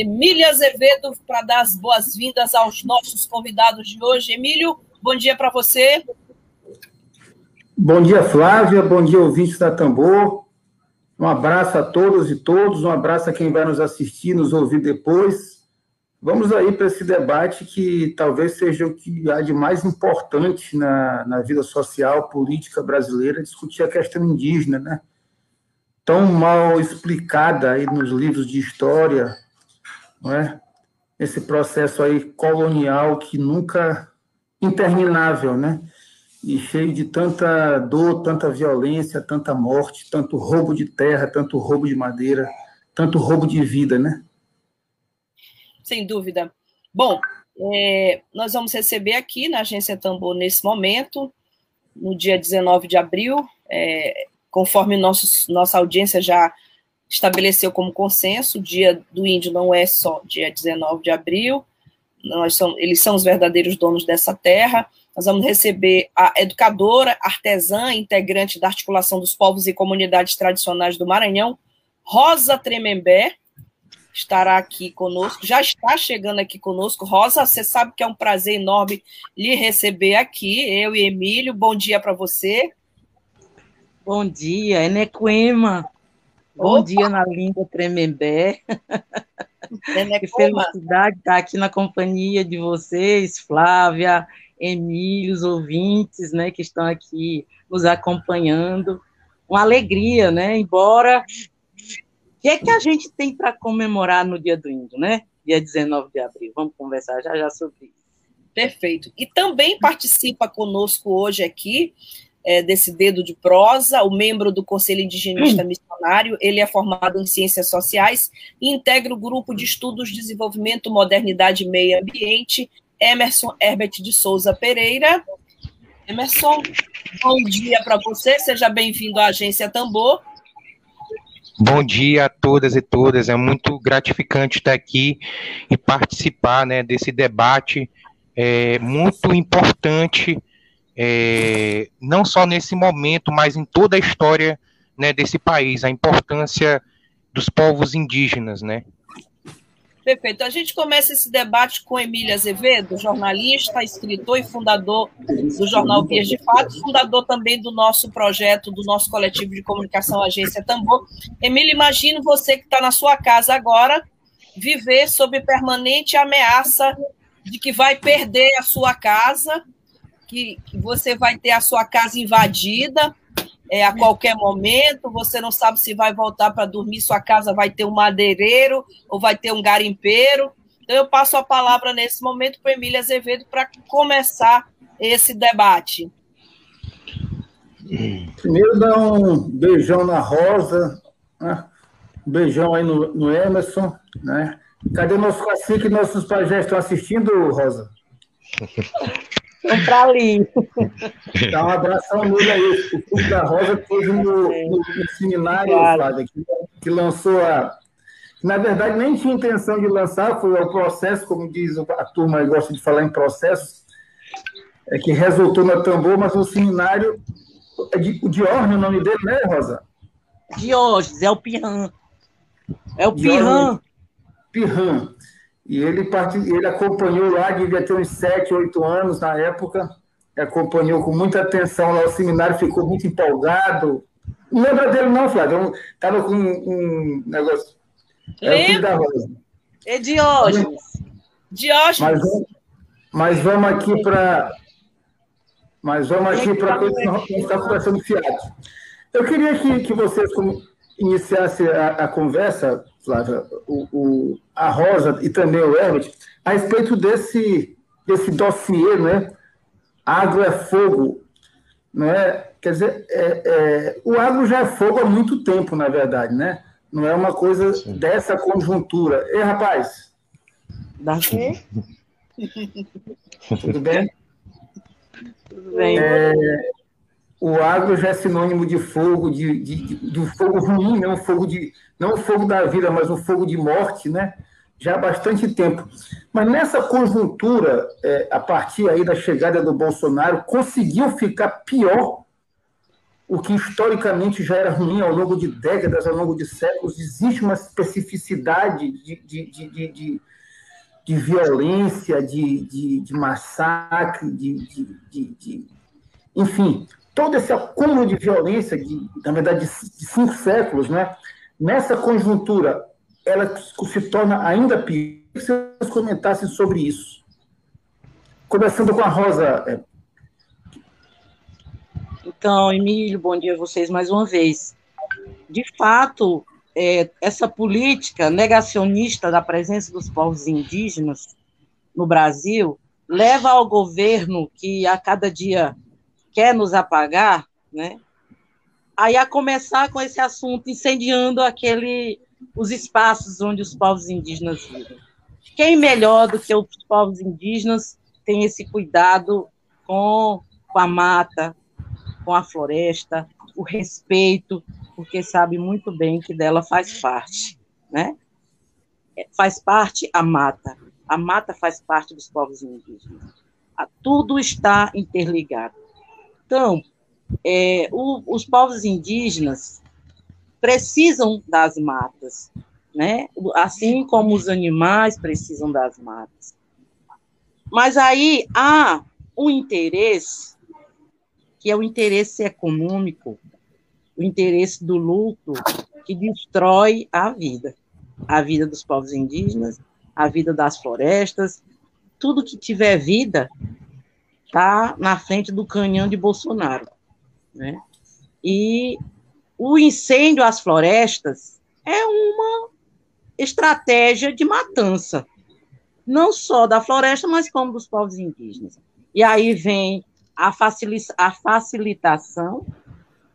Emília Azevedo para dar as boas-vindas aos nossos convidados de hoje. Emílio, bom dia para você. Bom dia, Flávia. Bom dia, ouvintes da Tambor. Um abraço a todos e todos. Um abraço a quem vai nos assistir, nos ouvir depois. Vamos aí para esse debate que talvez seja o que há de mais importante na, na vida social, política brasileira, discutir a questão indígena, né? Tão mal explicada aí nos livros de história, é? Esse processo aí colonial que nunca interminável, né? E cheio de tanta dor, tanta violência, tanta morte, tanto roubo de terra, tanto roubo de madeira, tanto roubo de vida, né? Sem dúvida. Bom, é, nós vamos receber aqui na Agência Tambor nesse momento, no dia 19 de abril, é, conforme nossa audiência já estabeleceu como consenso, o dia do índio não é só dia 19 de abril, nós são, eles são os verdadeiros donos dessa terra. Nós vamos receber a educadora, artesã, integrante da Articulação dos Povos e Comunidades Tradicionais do Maranhão, Rosa Tremembé, estará aqui conosco, já está chegando aqui conosco. Rosa, você sabe que é um prazer enorme lhe receber aqui, eu e Emílio. Bom dia para você. Bom dia, Enequema. Bom Opa. dia na língua Tremembé. que felicidade estar aqui na companhia de vocês, Flávia, Emílio, os ouvintes, né, que estão aqui nos acompanhando. Uma alegria, né? Embora o que é que a gente tem para comemorar no Dia do Índio, né? Dia 19 de abril. Vamos conversar já já sobre isso. Perfeito. E também participa conosco hoje aqui é, desse dedo de prosa, o membro do Conselho Indigenista Missionário, ele é formado em Ciências Sociais e integra o Grupo de Estudos Desenvolvimento, Modernidade e Meio Ambiente, Emerson Herbert de Souza Pereira. Emerson, bom dia para você, seja bem-vindo à Agência Tambor. Bom dia a todas e todas, é muito gratificante estar aqui e participar né, desse debate é, muito importante é, não só nesse momento, mas em toda a história né, desse país, a importância dos povos indígenas, né? Perfeito. A gente começa esse debate com Emília Azevedo, jornalista, escritor e fundador do jornal Vias de Fato, fundador também do nosso projeto, do nosso coletivo de comunicação Agência Tambor. Emília, imagino você que está na sua casa agora, viver sob permanente ameaça de que vai perder a sua casa que, que você vai ter a sua casa invadida é, a qualquer momento, você não sabe se vai voltar para dormir, sua casa vai ter um madeireiro ou vai ter um garimpeiro. Então, eu passo a palavra nesse momento para Emília Azevedo para começar esse debate. Primeiro, dar um beijão na Rosa, né? um beijão aí no, no Emerson. Né? Cadê nosso cacique e nossos pajés estão assistindo, Rosa? Vamos para ali. Dá um abração nele aí. O Clube da Rosa teve no, no, no seminário, claro. que, que lançou a. Na verdade, nem tinha intenção de lançar, foi o processo, como diz a turma, gosta de falar em processo, é que resultou no tambor, mas o seminário. É de, o Diorne, o nome dele, né, Rosa? Diógenes, é o Pirran. É o Pirran. Pirran. E ele, part... ele acompanhou lá, devia ter uns 7, 8 anos na época, acompanhou com muita atenção lá o seminário, ficou muito empolgado. Não lembra dele, não, Flávio? Estava com um negócio. Lembra? É Diógenes. Diógenes. Mas, mas vamos aqui para. Mas vamos aqui para a coisa que estamos conversando fiado. Eu queria que, que vocês iniciassem a, a conversa Flávia, o, o, a Rosa e também o Herbert, a respeito desse, desse dossiê, né? Água é fogo, né? Quer dizer, é, é, o agro já é fogo há muito tempo, na verdade, né? Não é uma coisa Sim. dessa conjuntura. Ei, rapaz? Dá. Tudo bem? Tudo bem. É, o agro já é sinônimo de fogo, de, de, de, do fogo ruim, não fogo de não o fogo da vida, mas um fogo de morte, né? Já há bastante tempo. Mas nessa conjuntura, é, a partir aí da chegada do Bolsonaro, conseguiu ficar pior o que historicamente já era ruim ao longo de décadas, ao longo de séculos. Existe uma especificidade de, de, de, de, violência, de, de, de massacre, de, de, enfim, todo esse acúmulo de violência, de, na verdade, de cinco séculos, né? nessa conjuntura, ela se torna ainda pior. Se vocês comentassem sobre isso. Começando com a Rosa. É. Então, Emílio, bom dia a vocês mais uma vez. De fato, é, essa política negacionista da presença dos povos indígenas no Brasil leva ao governo que a cada dia quer nos apagar, né? Aí a começar com esse assunto incendiando aquele os espaços onde os povos indígenas vivem. Quem melhor do que os povos indígenas tem esse cuidado com, com a mata, com a floresta, o respeito, porque sabe muito bem que dela faz parte, né? É, faz parte a mata. A mata faz parte dos povos indígenas. Tudo está interligado. Então, é, o, os povos indígenas precisam das matas, né? Assim como os animais precisam das matas. Mas aí há um interesse, que é o interesse econômico, o interesse do lucro, que destrói a vida. A vida dos povos indígenas, a vida das florestas, tudo que tiver vida está na frente do canhão de Bolsonaro. Né? E o incêndio às florestas é uma estratégia de matança, não só da floresta, mas como dos povos indígenas. E aí vem a, a facilitação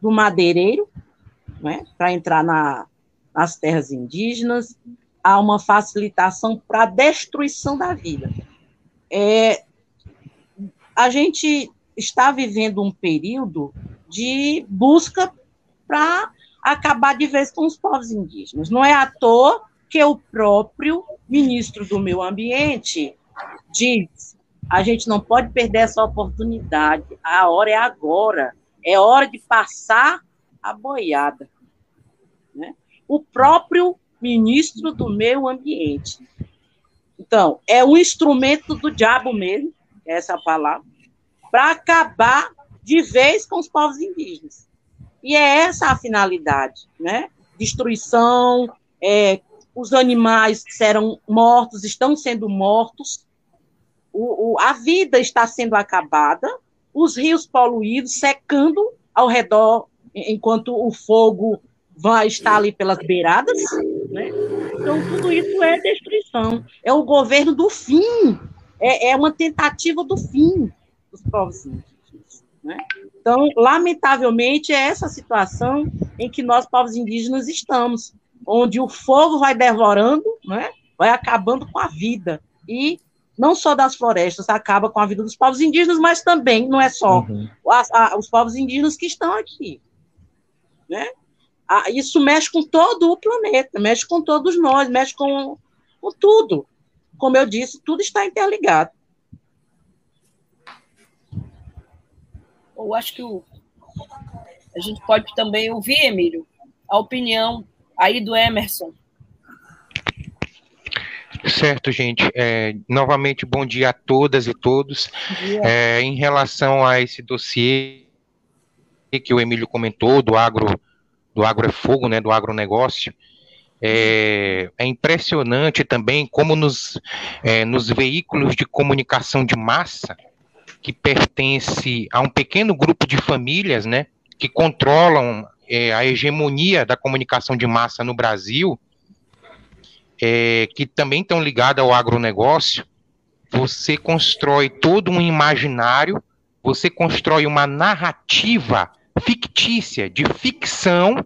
do madeireiro, né, para entrar na, nas terras indígenas, há uma facilitação para a destruição da vida. É, a gente está vivendo um período de busca para acabar de vez com os povos indígenas. Não é à toa que o próprio ministro do Meio Ambiente diz: a gente não pode perder essa oportunidade, a hora é agora, é hora de passar a boiada. Né? O próprio ministro do Meio Ambiente. Então, é um instrumento do diabo mesmo, essa palavra, para acabar de vez com os povos indígenas. E é essa a finalidade, né? Destruição, é, os animais serão mortos, estão sendo mortos, o, o, a vida está sendo acabada, os rios poluídos secando ao redor, enquanto o fogo vai estar ali pelas beiradas, né? Então, tudo isso é destruição. É o governo do fim. É, é uma tentativa do fim dos povos indígenas. Né? Então, lamentavelmente, é essa situação em que nós, povos indígenas, estamos, onde o fogo vai devorando, né? vai acabando com a vida. E não só das florestas, acaba com a vida dos povos indígenas, mas também não é só uhum. a, a, os povos indígenas que estão aqui. Né? A, isso mexe com todo o planeta, mexe com todos nós, mexe com, com tudo. Como eu disse, tudo está interligado. eu acho que o, a gente pode também ouvir, Emílio, a opinião aí do Emerson. Certo, gente. É, novamente, bom dia a todas e todos. É, em relação a esse dossiê que o Emílio comentou, do agro, do agro é fogo, né, do agronegócio, é, é impressionante também como nos, é, nos veículos de comunicação de massa, que pertence a um pequeno grupo de famílias, né, que controlam é, a hegemonia da comunicação de massa no Brasil, é, que também estão ligadas ao agronegócio, você constrói todo um imaginário, você constrói uma narrativa fictícia, de ficção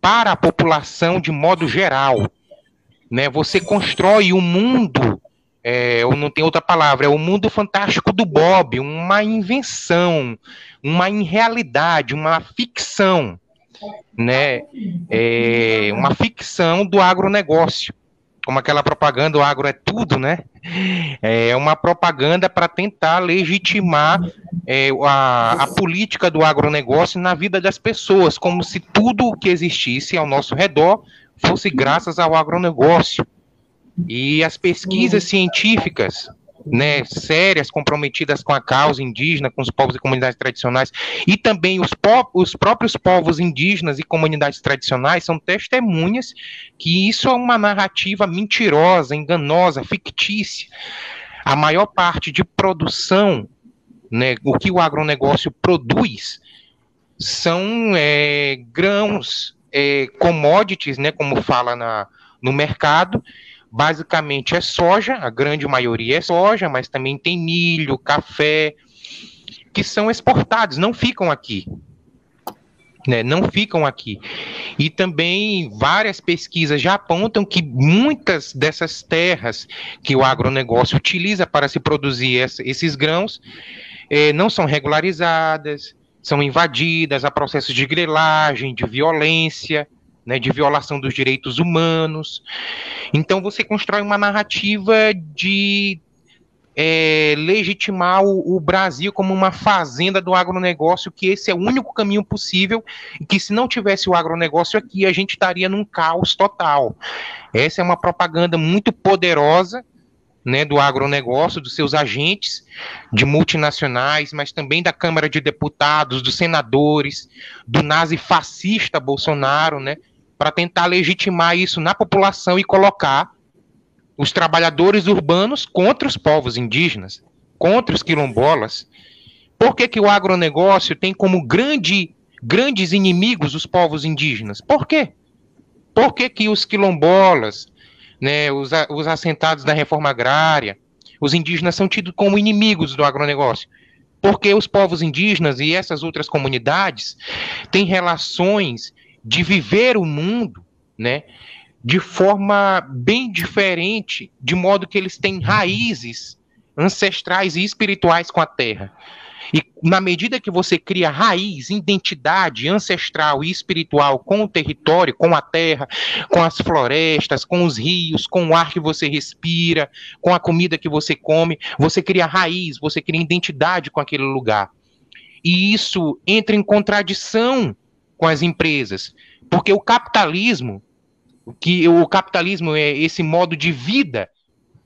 para a população de modo geral. Né? Você constrói um mundo, é, ou não tem outra palavra, é o mundo fantástico do Bob, uma invenção, uma irrealidade, uma ficção, né? É, uma ficção do agronegócio como aquela propaganda, o agro é tudo, né? É uma propaganda para tentar legitimar é, a, a, política do agronegócio na vida das pessoas, como se tudo o que existisse ao nosso redor fosse graças ao agronegócio. E as pesquisas científicas né, sérias, comprometidas com a causa indígena, com os povos e comunidades tradicionais, e também os, os próprios povos indígenas e comunidades tradicionais são testemunhas que isso é uma narrativa mentirosa, enganosa, fictícia. A maior parte de produção, né, o que o agronegócio produz, são é, grãos, é, commodities, né, como fala na, no mercado, basicamente é soja, a grande maioria é soja, mas também tem milho, café, que são exportados, não ficam aqui. Né, não ficam aqui. E também várias pesquisas já apontam que muitas dessas terras que o agronegócio utiliza para se produzir essa, esses grãos eh, não são regularizadas, são invadidas, há processos de grilagem, de violência né, de violação dos direitos humanos. Então você constrói uma narrativa de é, legitimar o, o, Brasil como uma fazenda do agronegócio, que esse é o único caminho possível, e que se não tivesse o agronegócio aqui, a gente estaria num caos total. Essa é uma propaganda muito poderosa né, do agronegócio, dos seus agentes, de multinacionais, mas também da Câmara de Deputados, dos senadores, do nazi-fascista Bolsonaro, né, para tentar legitimar isso na população e colocar os trabalhadores urbanos contra os povos indígenas, contra os quilombolas. Por que, que o agronegócio tem como grande, grandes inimigos os povos indígenas? Por quê? Por que, que os quilombolas, né, os, os assentados da reforma agrária, os indígenas são tidos como inimigos do agronegócio? Porque os povos indígenas e essas outras comunidades têm relações de viver o mundo, né, de forma bem diferente, de modo que eles têm raízes ancestrais e espirituais com a terra. E na medida que você cria raiz, identidade ancestral e espiritual com o território, com a terra, com as florestas, com os rios, com o ar que você respira, com a comida que você come, você cria raiz, você cria identidade com aquele lugar. E isso entra em contradição com as empresas, porque o capitalismo, que o capitalismo é esse modo de vida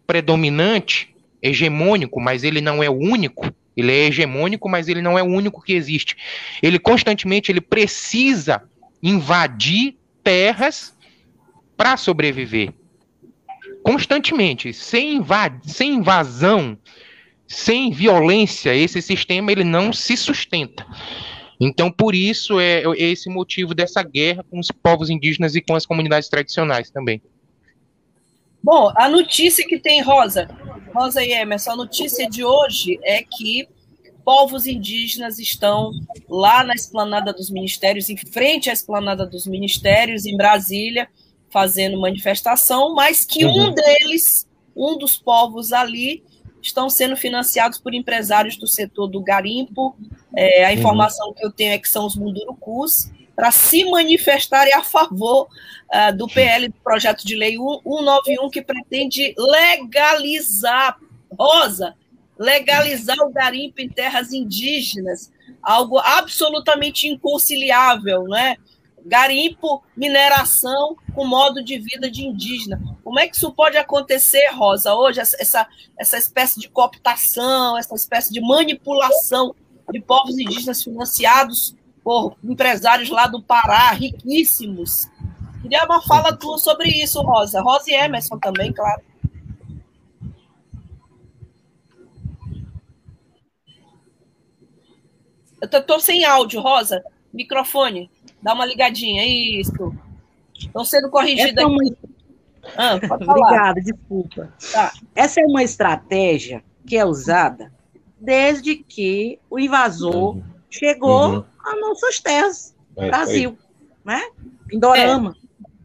predominante, hegemônico, mas ele não é o único. Ele é hegemônico, mas ele não é o único que existe. Ele constantemente ele precisa invadir terras para sobreviver. Constantemente, sem, sem invasão, sem violência, esse sistema ele não se sustenta. Então, por isso, é, é esse motivo dessa guerra com os povos indígenas e com as comunidades tradicionais também. Bom, a notícia que tem, Rosa, Rosa e Emerson, a notícia de hoje é que povos indígenas estão lá na esplanada dos ministérios, em frente à esplanada dos ministérios, em Brasília, fazendo manifestação, mas que uhum. um deles, um dos povos ali, estão sendo financiados por empresários do setor do garimpo. É, a uhum. informação uhum. que eu tenho é que são os mundurucus, para se manifestarem a favor uh, do PL, do projeto de lei 191, que pretende legalizar, Rosa, legalizar o garimpo em terras indígenas, algo absolutamente inconciliável, né? Garimpo, mineração com modo de vida de indígena. Como é que isso pode acontecer, Rosa, hoje, essa, essa espécie de cooptação, essa espécie de manipulação de povos indígenas financiados por empresários lá do Pará, riquíssimos? Queria uma fala tua sobre isso, Rosa. Rosa e Emerson também, claro. Eu estou sem áudio, Rosa. Microfone. Dá uma ligadinha, isso. Estão sendo corrigidos é uma... aqui. Ah, Obrigada, desculpa. Tá. Essa é uma estratégia que é usada desde que o invasor uhum. chegou uhum. as nossas terras, é, Brasil, né? Pindorama.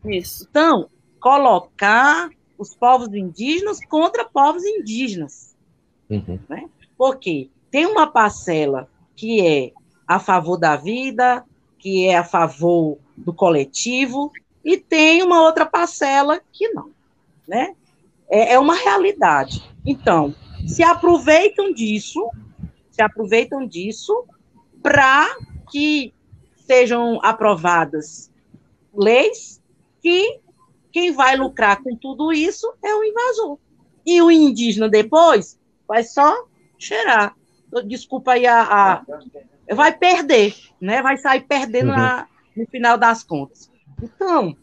É. Isso. Então, colocar os povos indígenas contra povos indígenas. Uhum. Né? Porque tem uma parcela que é a favor da vida, que é a favor do coletivo, e tem uma outra parcela que não. Né? É, é uma realidade. Então, se aproveitam disso, se aproveitam disso para que sejam aprovadas leis que quem vai lucrar com tudo isso é o invasor. E o indígena depois vai só cheirar. Desculpa aí a, a vai perder, né? Vai sair perdendo uhum. na, no final das contas. Então,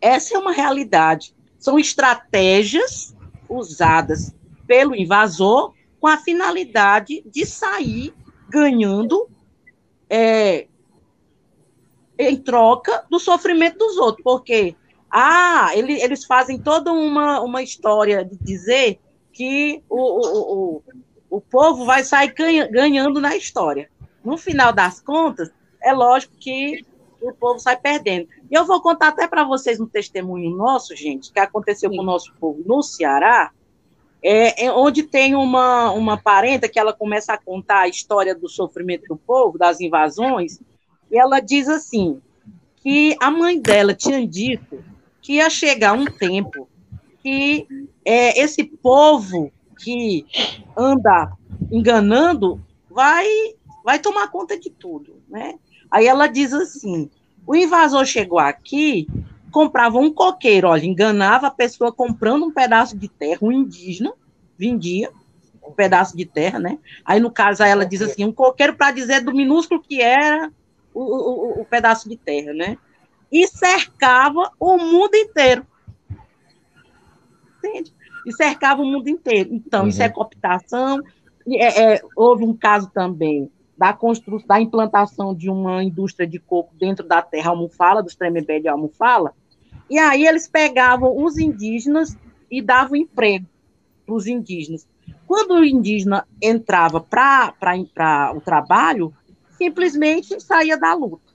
essa é uma realidade. São estratégias usadas pelo invasor com a finalidade de sair ganhando é, em troca do sofrimento dos outros, porque ah, ele, eles fazem toda uma, uma história de dizer que o, o, o, o povo vai sair ganhando na história. No final das contas, é lógico que o povo sai perdendo. E eu vou contar até para vocês um testemunho nosso, gente, que aconteceu Sim. com o nosso povo no Ceará, é, é, onde tem uma, uma parenta que ela começa a contar a história do sofrimento do povo, das invasões, e ela diz assim, que a mãe dela tinha dito que ia chegar um tempo que é, esse povo que anda enganando vai, vai tomar conta de tudo, né? Aí ela diz assim, o invasor chegou aqui, comprava um coqueiro, olha, enganava a pessoa comprando um pedaço de terra, um indígena, vendia um pedaço de terra, né? Aí, no caso, ela diz assim, um coqueiro para dizer do minúsculo que era o, o, o pedaço de terra, né? e cercava o mundo inteiro. Entende? E cercava o mundo inteiro. Então, uhum. isso é cooptação. É, é, houve um caso também da construção, da implantação de uma indústria de coco dentro da terra almofala, dos Tremembé de almofala, e aí eles pegavam os indígenas e davam emprego para os indígenas. Quando o indígena entrava para o trabalho, simplesmente saía da luta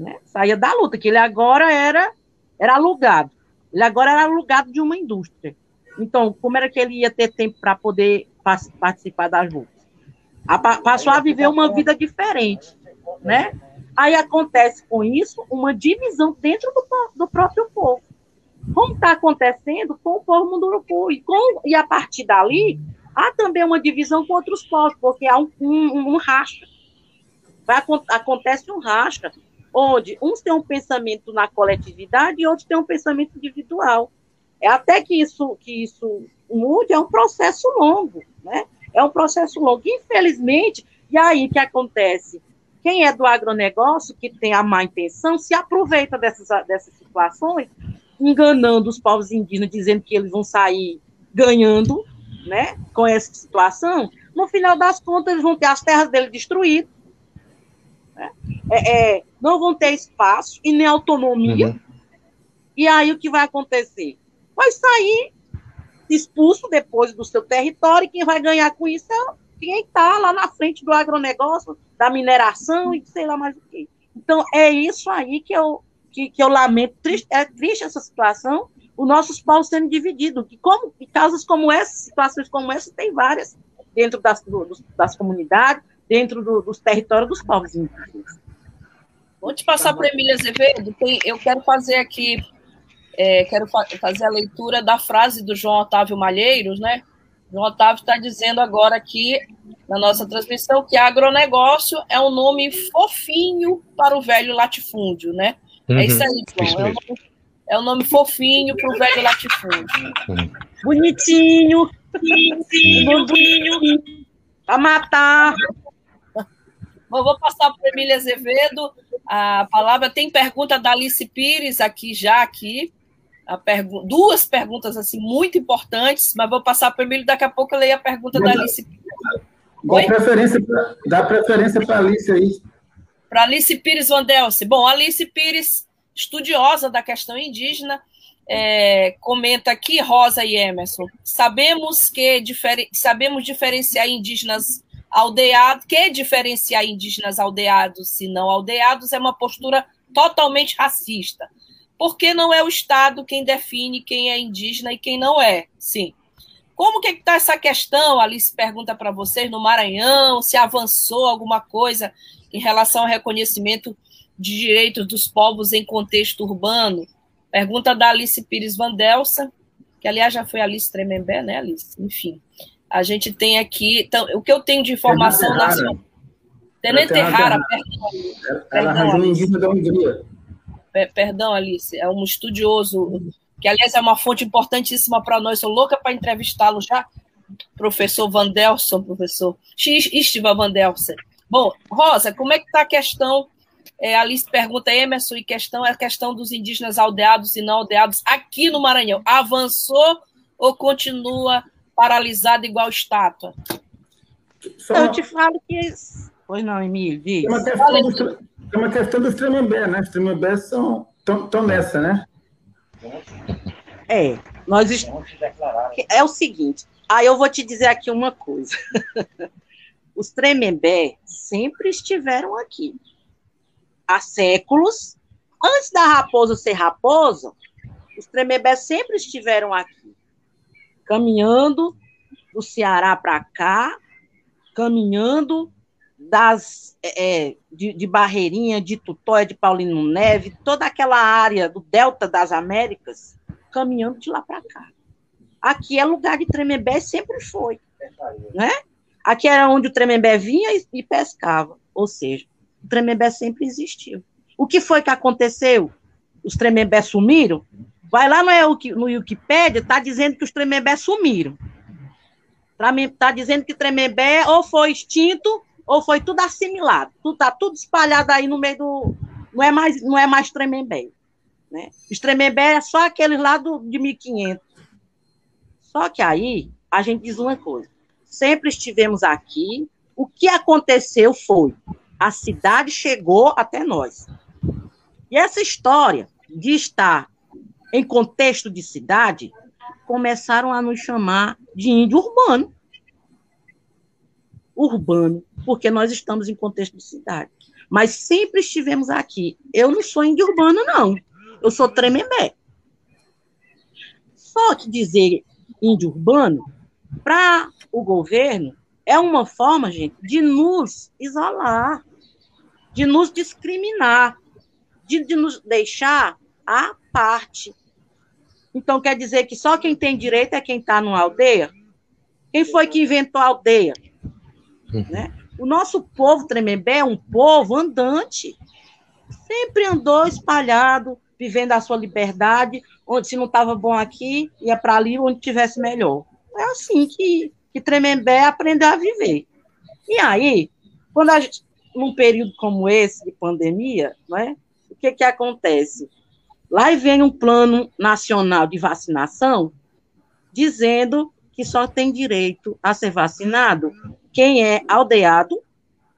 né? Saía da luta, que ele agora era, era alugado. Ele agora era alugado de uma indústria. Então, como era que ele ia ter tempo para poder participar das lutas? A, passou a viver uma vida diferente, né? Aí acontece com isso uma divisão dentro do, do próprio povo. Como está acontecendo com o povo munduruku. E, com, e a partir dali, há também uma divisão com outros povos, porque há um, um, um racha. Vai, acontece um racha onde uns têm um pensamento na coletividade e outros têm um pensamento individual. É até que isso que isso mude é um processo longo, né? É um processo longo. Infelizmente, e aí que acontece? Quem é do agronegócio, que tem a má intenção, se aproveita dessas, dessas situações, enganando os povos indígenas, dizendo que eles vão sair ganhando, né, com essa situação. No final das contas, eles vão ter as terras dele destruídas, né? É, é, não vão ter espaço e nem autonomia. Uhum. E aí o que vai acontecer? Vai sair expulso depois do seu território, e quem vai ganhar com isso é quem está lá na frente do agronegócio, da mineração e sei lá mais o quê. Então, é isso aí que eu, que, que eu lamento. Triste, é triste essa situação, os nossos povos sendo divididos. Que como, casos como essa, situações como essa, tem várias dentro das, do, das comunidades, dentro do, dos territórios dos povos indígenas. Vou te passar para Emília Azevedo. Eu quero fazer aqui, é, quero fa fazer a leitura da frase do João Otávio Malheiros, né? João Otávio está dizendo agora aqui na nossa transmissão que agronegócio é um nome fofinho para o velho latifúndio, né? Uhum, é isso aí, João. É um, nome, é um nome fofinho para o velho latifúndio. Uhum. Bonitinho. Bonitinho. Bonitinho. Para matar. Bom, vou passar para Emília Azevedo a palavra. Tem pergunta da Alice Pires aqui já aqui. Pergu duas perguntas assim muito importantes, mas vou passar para o Emílio, daqui a pouco eu leio a pergunta da Alice Pires. Dá preferência, pra, dá preferência para a Alice aí. Para Alice Pires Vandelce. Bom, Alice Pires, estudiosa da questão indígena, é, comenta aqui, Rosa e Emerson, sabemos que sabemos diferenciar indígenas aldeado, que diferenciar indígenas aldeados e não aldeados é uma postura totalmente racista, porque não é o Estado quem define quem é indígena e quem não é. Sim. Como que está essa questão? Alice pergunta para vocês no Maranhão, se avançou alguma coisa em relação ao reconhecimento de direitos dos povos em contexto urbano? Pergunta da Alice Pires Vandelsa, que aliás já foi Alice Tremembé, né, Alice? Enfim. A gente tem aqui. Então, o que eu tenho de informação nacional. Tenente Rara, perdão. Ela arranjou indígena da Hungria. Perdão, Alice, é um estudioso, que aliás é uma fonte importantíssima para nós. Sou louca para entrevistá-lo já. Professor Vandelson, professor Istiva Vandelson. Bom, Rosa, como é que está a questão? É, Alice pergunta, Emerson, e questão é a questão dos indígenas aldeados e não aldeados aqui no Maranhão. Avançou ou continua paralisado igual estátua. Só... Eu te falo que. Pois não, Emílio, diz. Tem uma questão, do, tem uma questão dos Tremembé, né? Os Tremembé estão nessa, né? É, nós est... é o seguinte. Aí eu vou te dizer aqui uma coisa. Os Tremembé sempre estiveram aqui. Há séculos. Antes da raposa ser raposa, os Tremembé sempre estiveram aqui caminhando do Ceará para cá, caminhando das é, é, de, de, Barreirinha, de Tutóia, de Paulino Neve, toda aquela área do Delta das Américas, caminhando de lá para cá. Aqui é lugar de Tremembé, sempre foi. Né? Aqui era onde o Tremembé vinha e, e pescava. Ou seja, o Tremembé sempre existiu. O que foi que aconteceu? Os Tremembé sumiram? Vai lá no, no Wikipedia, está dizendo que os Tremembé sumiram. Está dizendo que Tremembé ou foi extinto ou foi tudo assimilado. Está tudo espalhado aí no meio do. Não é mais, não é mais Tremembé. Né? Tremembé é só aqueles lá do, de 1500. Só que aí a gente diz uma coisa: sempre estivemos aqui. O que aconteceu foi a cidade chegou até nós. E essa história de estar em contexto de cidade, começaram a nos chamar de índio urbano. Urbano, porque nós estamos em contexto de cidade. Mas sempre estivemos aqui. Eu não sou índio urbano, não. Eu sou tremembé. Só que dizer índio urbano, para o governo, é uma forma, gente, de nos isolar, de nos discriminar, de, de nos deixar à parte. Então quer dizer que só quem tem direito é quem está numa aldeia? Quem foi que inventou a aldeia? Uhum. Né? O nosso povo Tremembé é um povo andante. Sempre andou espalhado, vivendo a sua liberdade, onde se não estava bom aqui, ia para ali onde tivesse melhor. É assim que, que Tremembé aprendeu a viver. E aí, quando a gente, num período como esse de pandemia, né, o que, que acontece? Lá vem um plano nacional de vacinação dizendo que só tem direito a ser vacinado quem é aldeado,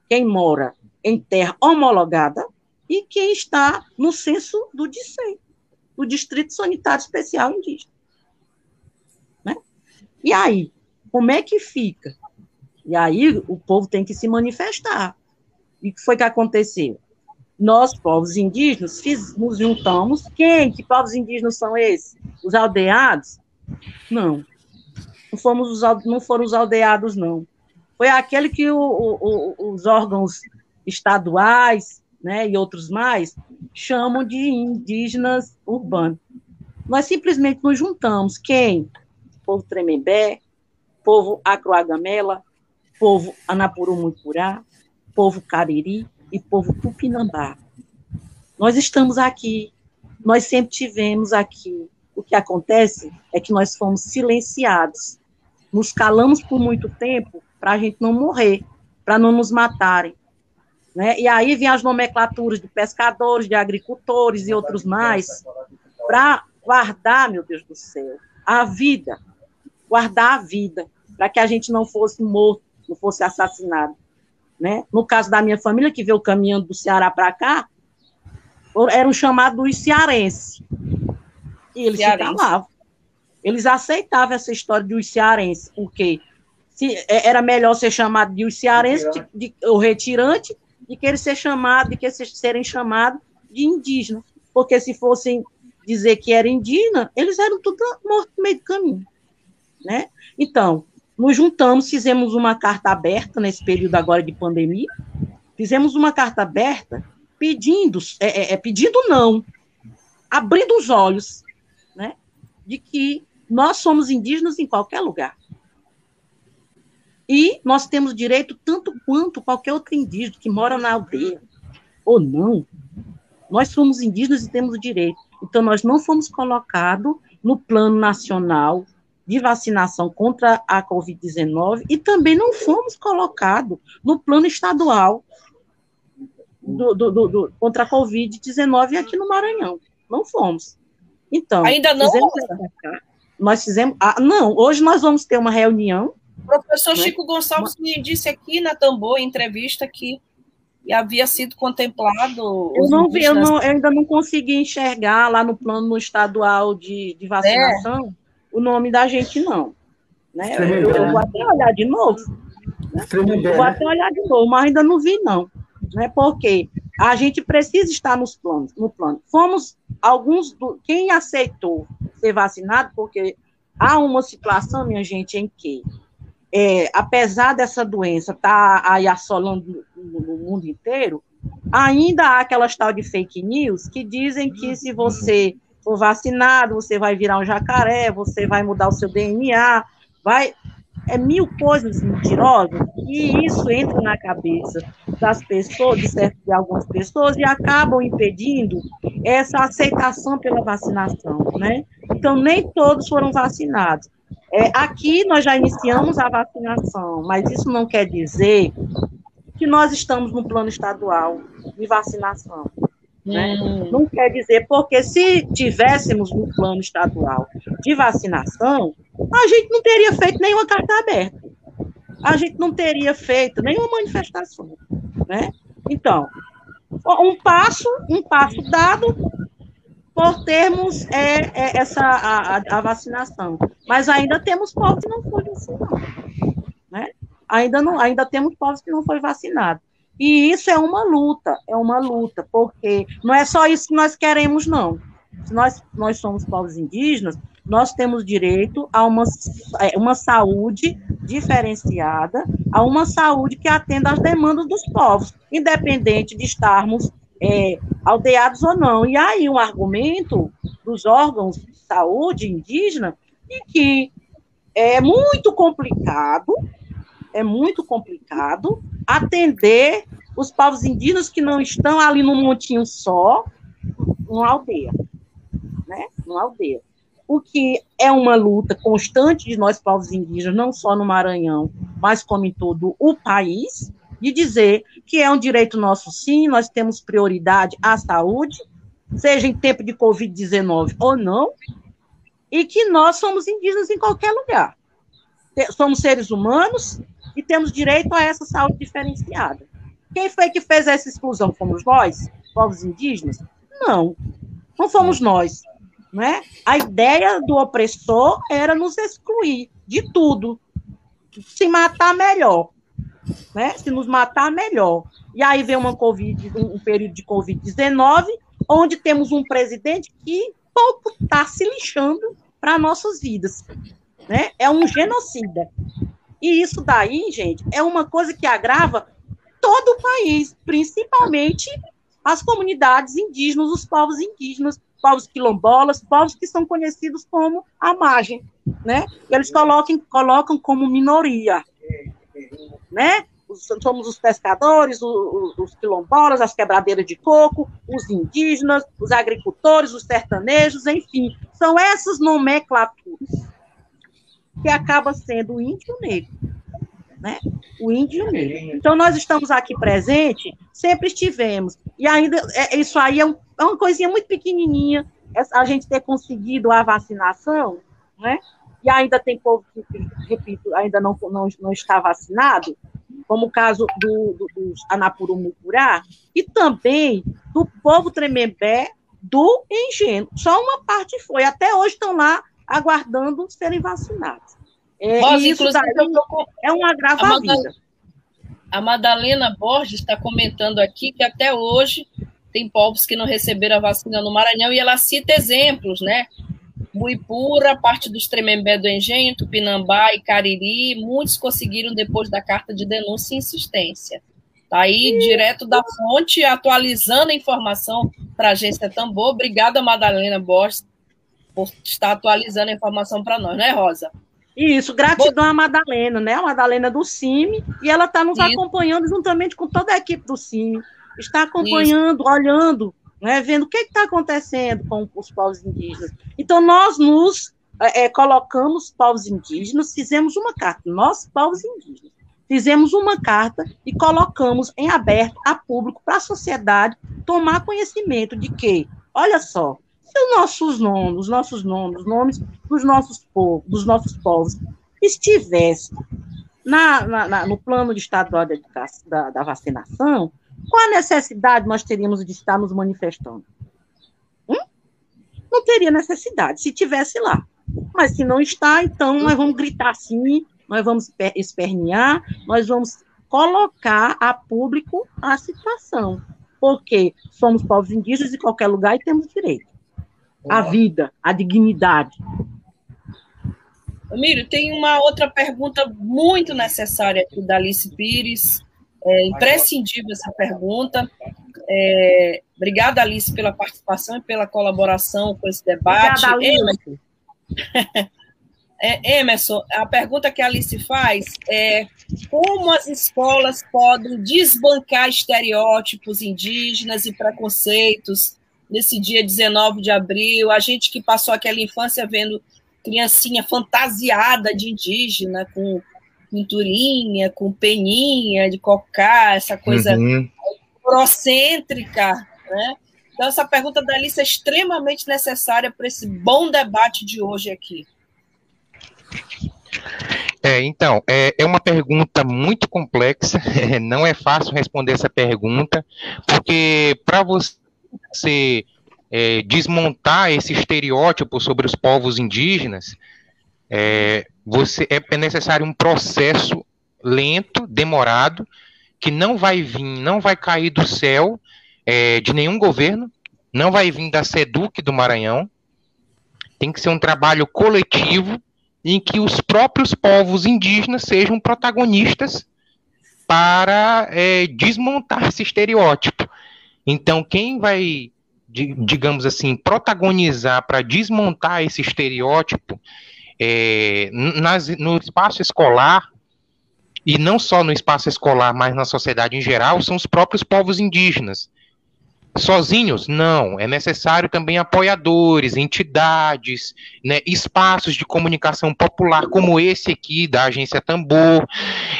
quem mora em terra homologada e quem está no censo do DICEI, o Distrito Sanitário Especial Indígena. Né? E aí, como é que fica? E aí o povo tem que se manifestar. E o que foi que aconteceu? nós, povos indígenas, fiz, nos juntamos. Quem? Que povos indígenas são esses? Os aldeados? Não. Não, fomos os, não foram os aldeados, não. Foi aquele que o, o, os órgãos estaduais né, e outros mais chamam de indígenas urbanos. Nós simplesmente nos juntamos. Quem? Povo Tremembé, povo Acroagamela, povo Anapuru Muipurá, povo Cariri, e povo tupinambá. Nós estamos aqui, nós sempre tivemos aqui. O que acontece é que nós fomos silenciados, nos calamos por muito tempo para a gente não morrer, para não nos matarem. Né? E aí vem as nomenclaturas de pescadores, de agricultores e outros mais, para guardar, meu Deus do céu, a vida, guardar a vida, para que a gente não fosse morto, não fosse assassinado. Né? No caso da minha família, que veio caminhando do Ceará para cá, eram chamados dos cearenses. E eles Cearense. se calavam. Eles aceitavam essa história dos cearenses, porque era melhor ser chamado de os cearenses, de, de, o retirante, de que eles ser chamado, de que eles serem chamados de indígena. Porque se fossem dizer que era indígena, eles eram tudo mortos no meio do caminho. Né? Então, nos juntamos, fizemos uma carta aberta nesse período agora de pandemia, fizemos uma carta aberta pedindo, é, é, é pedindo não, abrindo os olhos, né, de que nós somos indígenas em qualquer lugar. E nós temos direito tanto quanto qualquer outro indígena que mora na aldeia, ou não. Nós somos indígenas e temos o direito. Então, nós não fomos colocados no plano nacional de vacinação contra a Covid-19 e também não fomos colocados no plano estadual do, do, do, do contra a Covid-19 aqui no Maranhão. Não fomos. Então, ainda não. Fizemos, nós fizemos. Ah, não, hoje nós vamos ter uma reunião. O professor né? Chico Gonçalves me disse aqui na Tambor, em entrevista, que havia sido contemplado. Eu não vi, eu, não, eu, ainda não consegui enxergar lá no plano estadual de, de vacinação. É o nome da gente, não. Né? Eu, eu, vou até olhar de novo. Né? Eu vou até olhar de novo, mas ainda não vi, não. Né? Porque a gente precisa estar nos planos, no plano. Fomos alguns do, quem aceitou ser vacinado, porque há uma situação, minha gente, em que é, apesar dessa doença estar tá aí assolando no, mundo inteiro, ainda há aquelas tal de fake news que dizem que se você for vacinado, você vai virar um jacaré, você vai mudar o seu DNA, vai. É mil coisas mentirosas e isso entra na cabeça das pessoas, de, certo, de algumas pessoas, e acabam impedindo essa aceitação pela vacinação, né? Então, nem todos foram vacinados. É, aqui nós já iniciamos a vacinação, mas isso não quer dizer que nós estamos no plano estadual de vacinação. Né? Hum. Não quer dizer, porque se tivéssemos no plano estadual de vacinação, a gente não teria feito nenhuma carta aberta. A gente não teria feito nenhuma manifestação. Né? Então, um passo, um passo dado por termos é, é essa a, a, vacinação. Mas ainda temos povos que não foram vacinados. Né? Ainda, não, ainda temos povos que não foram vacinados. E isso é uma luta, é uma luta, porque não é só isso que nós queremos, não. Se nós, nós somos povos indígenas, nós temos direito a uma, é, uma saúde diferenciada, a uma saúde que atenda às demandas dos povos, independente de estarmos é, aldeados ou não. E aí um argumento dos órgãos de saúde indígena de que é muito complicado, é muito complicado atender os povos indígenas que não estão ali num montinho só, numa aldeia, né? Numa aldeia. O que é uma luta constante de nós, povos indígenas, não só no Maranhão, mas como em todo o país, de dizer que é um direito nosso, sim, nós temos prioridade à saúde, seja em tempo de Covid-19 ou não, e que nós somos indígenas em qualquer lugar. Somos seres humanos, e temos direito a essa saúde diferenciada. Quem foi que fez essa exclusão? Fomos nós, povos indígenas? Não, não fomos nós. Né? A ideia do opressor era nos excluir de tudo. Se matar, melhor. Né? Se nos matar, melhor. E aí vem uma COVID, um período de Covid-19, onde temos um presidente que pouco está se lixando para nossas vidas. Né? É um genocida. E isso daí, gente, é uma coisa que agrava todo o país, principalmente as comunidades indígenas, os povos indígenas, povos quilombolas, povos que são conhecidos como a margem, né? Eles colocam, colocam como minoria, né? Somos os pescadores, os, os quilombolas, as quebradeiras de coco, os indígenas, os agricultores, os sertanejos, enfim, são essas nomenclaturas que acaba sendo o índio negro. Né? O índio negro. Então, nós estamos aqui presente, sempre estivemos. E ainda, é, isso aí é, um, é uma coisinha muito pequenininha, a gente ter conseguido a vacinação, né? E ainda tem povo que, repito, ainda não, não, não está vacinado, como o caso do, do, dos Anapurumucurá, e também do povo Tremembé do Engenho. Só uma parte foi. Até hoje estão lá aguardando serem vacinados. É, isso daí é um agravo a vida. A Madalena Borges está comentando aqui que até hoje tem povos que não receberam a vacina no Maranhão e ela cita exemplos, né? Muipura, parte dos Tremembé do Engenho, Tupinambá e Cariri, muitos conseguiram depois da carta de denúncia e insistência. Está aí, direto da fonte, atualizando a informação para a agência Tambor. Obrigada, Madalena Borges, por estar atualizando a informação para nós, né, Rosa? Isso, gratidão à Madalena, né? A Madalena do CIMI, e ela está nos Isso. acompanhando juntamente com toda a equipe do CIMI. Está acompanhando, Isso. olhando né, vendo o que está acontecendo com os povos indígenas. Então, nós nos é, é, colocamos povos indígenas, fizemos uma carta, nós, povos indígenas, fizemos uma carta e colocamos em aberto a público, para a sociedade, tomar conhecimento de que, olha só, se os nossos nomes, os nossos nomes, os nomes dos nossos povos, dos nossos povos, estivessem na, na, na, no plano de estadual da, da vacinação, qual a necessidade nós teríamos de estar nos manifestando? Hum? Não teria necessidade, se tivesse lá. Mas se não está, então nós vamos gritar assim, nós vamos espernear, nós vamos colocar a público a situação. Porque somos povos indígenas em qualquer lugar e temos direito. A vida, a dignidade. Miro, tem uma outra pergunta muito necessária aqui da Alice Pires. É imprescindível essa pergunta. É, obrigada, Alice, pela participação e pela colaboração com esse debate. Obrigada, Alice. É, Emerson, a pergunta que a Alice faz é como as escolas podem desbancar estereótipos indígenas e preconceitos nesse dia 19 de abril? A gente que passou aquela infância vendo criancinha fantasiada de indígena, com pinturinha, com peninha de cocá, essa coisa uhum. eurocêntrica, né? Então, essa pergunta da Alice é extremamente necessária para esse bom debate de hoje aqui. É, então, é, é uma pergunta muito complexa, é, não é fácil responder essa pergunta, porque para você é, desmontar esse estereótipo sobre os povos indígenas, é, você é, necessário um processo lento, demorado, que não vai vir, não vai cair do céu é, de nenhum governo, não vai vir da SEDUC do Maranhão. Tem que ser um trabalho coletivo em que os próprios povos indígenas sejam protagonistas para é, desmontar esse estereótipo. Então, quem vai, digamos assim, protagonizar para desmontar esse estereótipo é, nas, no espaço escolar, e não só no espaço escolar, mas na sociedade em geral, são os próprios povos indígenas. Sozinhos? Não. É necessário também apoiadores, entidades, né, espaços de comunicação popular, como esse aqui da Agência Tambor.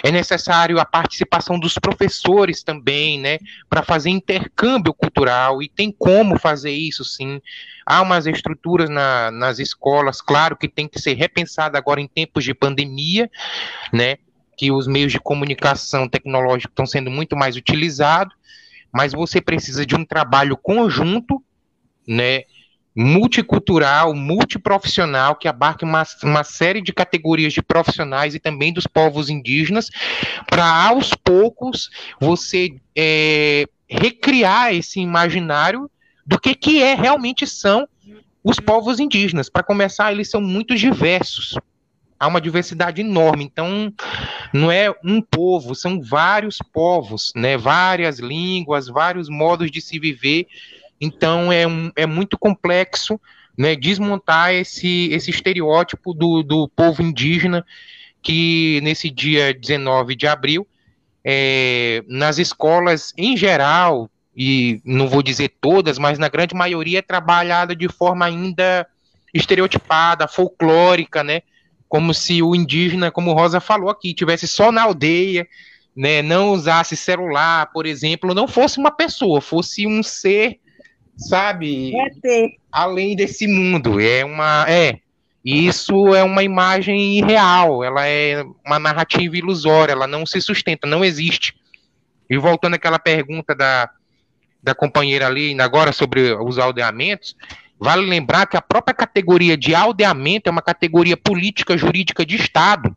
É necessário a participação dos professores também, né, para fazer intercâmbio cultural, e tem como fazer isso, sim. Há umas estruturas na, nas escolas, claro que tem que ser repensada agora em tempos de pandemia, né, que os meios de comunicação tecnológica estão sendo muito mais utilizados mas você precisa de um trabalho conjunto, né, multicultural, multiprofissional, que abarque uma, uma série de categorias de profissionais e também dos povos indígenas, para aos poucos você é, recriar esse imaginário do que, que é realmente são os povos indígenas. Para começar, eles são muito diversos há uma diversidade enorme. Então, não é um povo, são vários povos, né? Várias línguas, vários modos de se viver. Então, é, um, é muito complexo né, desmontar esse, esse estereótipo do, do povo indígena que nesse dia 19 de abril, é, nas escolas em geral, e não vou dizer todas, mas na grande maioria é trabalhada de forma ainda estereotipada, folclórica, né? Como se o indígena, como Rosa falou aqui, tivesse só na aldeia, né, não usasse celular, por exemplo, não fosse uma pessoa, fosse um ser, sabe, é além desse mundo. É uma, é, isso é uma imagem irreal, ela é uma narrativa ilusória, ela não se sustenta, não existe. E voltando àquela pergunta da, da companheira ali, agora sobre os aldeamentos, Vale lembrar que a própria categoria de aldeamento é uma categoria política jurídica de Estado,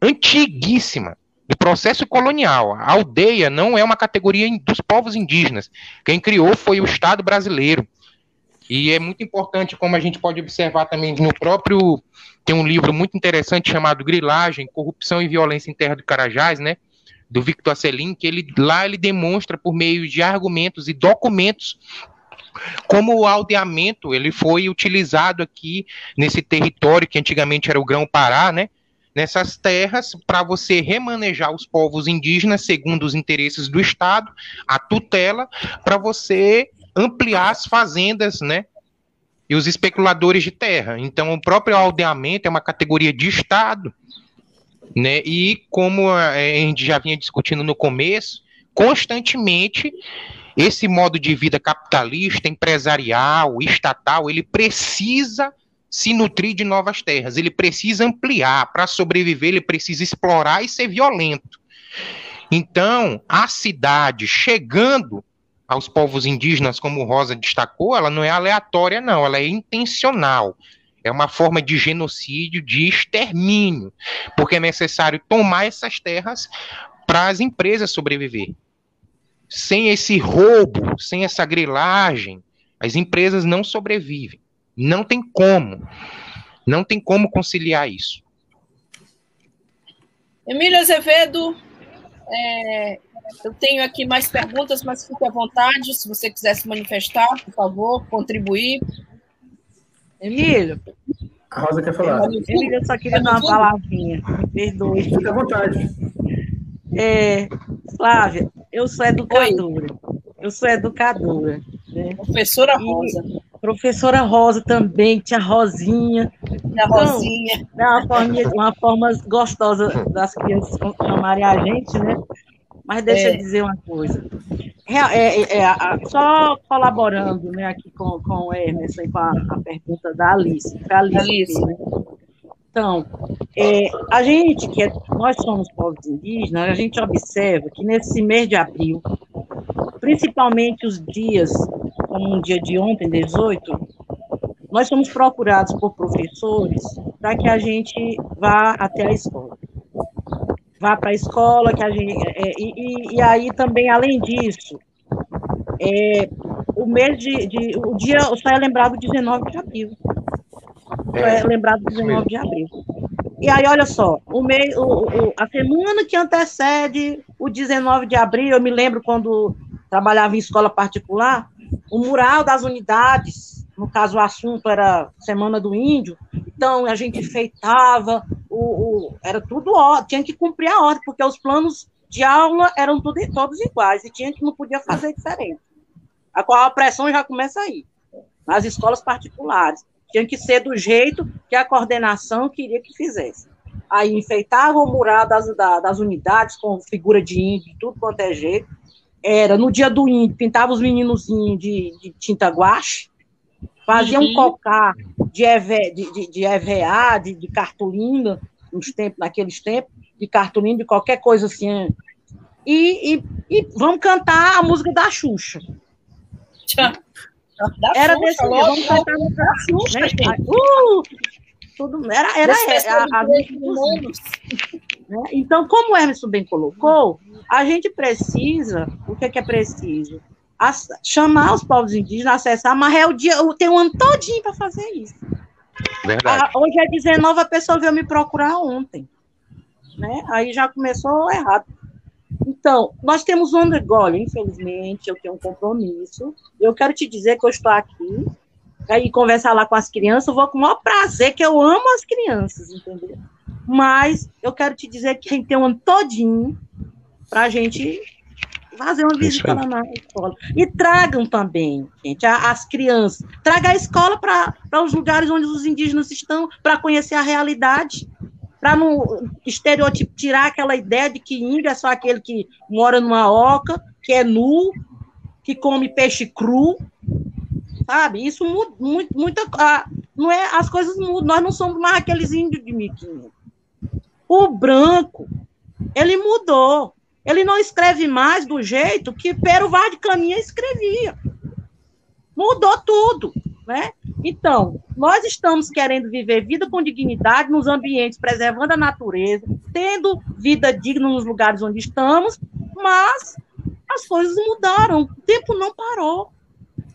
antiguíssima, do processo colonial. A aldeia não é uma categoria dos povos indígenas. Quem criou foi o Estado brasileiro. E é muito importante, como a gente pode observar também no próprio. Tem um livro muito interessante chamado Grilagem, Corrupção e Violência em Terra do Carajás, né? Do Victor Asselin, que ele, lá ele demonstra por meio de argumentos e documentos como o aldeamento ele foi utilizado aqui nesse território que antigamente era o Grão-Pará, né? Nessas terras para você remanejar os povos indígenas segundo os interesses do Estado, a tutela para você ampliar as fazendas, né? E os especuladores de terra. Então, o próprio aldeamento é uma categoria de Estado, né? E como a gente já vinha discutindo no começo, constantemente esse modo de vida capitalista, empresarial, estatal, ele precisa se nutrir de novas terras, ele precisa ampliar. Para sobreviver, ele precisa explorar e ser violento. Então, a cidade chegando aos povos indígenas, como Rosa destacou, ela não é aleatória, não, ela é intencional. É uma forma de genocídio, de extermínio, porque é necessário tomar essas terras para as empresas sobreviver sem esse roubo, sem essa grilagem, as empresas não sobrevivem. Não tem como. Não tem como conciliar isso. Emílio Azevedo, é, eu tenho aqui mais perguntas, mas fique à vontade, se você quiser se manifestar, por favor, contribuir. Emílio. A Rosa quer falar. Emílio, eu só queria dar uma palavrinha. Perdoe. Fique à vontade. É, Flávia, eu sou educadora. Oi. Eu sou educadora. Né? Professora Rosa. E professora Rosa também, tia Rosinha. Tia então, Rosinha. É uma forma, uma forma gostosa das crianças chamarem a gente, né? Mas deixa é. eu dizer uma coisa. É, é, é, só colaborando né, aqui com, com o Emerson e com a, a pergunta da Alice. Alice, Alice. Aqui, né? Então, é, a gente, que é, nós somos povos indígenas, a gente observa que nesse mês de abril, principalmente os dias, como o dia de ontem, 18, nós somos procurados por professores para que a gente vá até a escola. Vá para a escola, que a gente. É, e, e, aí também, além disso, é, o mês de, de. O dia só é lembrado 19 de abril é, lembrado do 19 de abril. E aí, olha só, o mês, o, o, a semana que antecede o 19 de abril, eu me lembro quando trabalhava em escola particular, o mural das unidades, no caso o assunto era Semana do Índio, então a gente enfeitava, o, o era tudo ó, tinha que cumprir a ordem, porque os planos de aula eram tudo, todos iguais, e tinha que não podia fazer diferente. A qual a pressão já começa aí, nas escolas particulares. Tinha que ser do jeito que a coordenação queria que fizesse. Aí enfeitava o mural das, das unidades com figura de índio, tudo quanto é jeito. Era no dia do índio, pintava os meninozinhos de, de tinta guache, fazia uhum. um cocar de, EV, de, de, de EVA, de, de cartolina, nos tempos, naqueles tempos, de cartolina, de qualquer coisa assim. E, e, e vamos cantar a música da Xuxa. Tchau. Da era Xuxa, desse logo, vamos cantar no né? Uh, tudo, era, era, era a, a, né? Então, como o Emerson bem colocou, a gente precisa, o que é, que é preciso? As, chamar os povos indígenas, acessar, mas é o dia, tem um ano todinho para fazer isso. A, hoje é 19, a pessoa veio me procurar ontem. Né? Aí já começou errado. Então, nós temos um negócio, infelizmente, eu tenho um compromisso. Eu quero te dizer que eu estou aqui, aí conversar lá com as crianças, eu vou com o maior prazer, que eu amo as crianças, entendeu? Mas eu quero te dizer que a gente tem um ano todinho para a gente fazer uma visita lá na escola. E tragam também, gente, as crianças. Traga a escola para os lugares onde os indígenas estão, para conhecer a realidade para não estereotipar, tirar aquela ideia de que índio é só aquele que mora numa oca, que é nu, que come peixe cru, sabe? Isso muda muito, muita, não é, as coisas mudam, nós não somos mais aqueles índios de 1500. O branco, ele mudou. Ele não escreve mais do jeito que Pero Vaz de Caminha escrevia. Mudou tudo, né? Então, nós estamos querendo viver vida com dignidade nos ambientes, preservando a natureza, tendo vida digna nos lugares onde estamos, mas as coisas mudaram. O tempo não parou.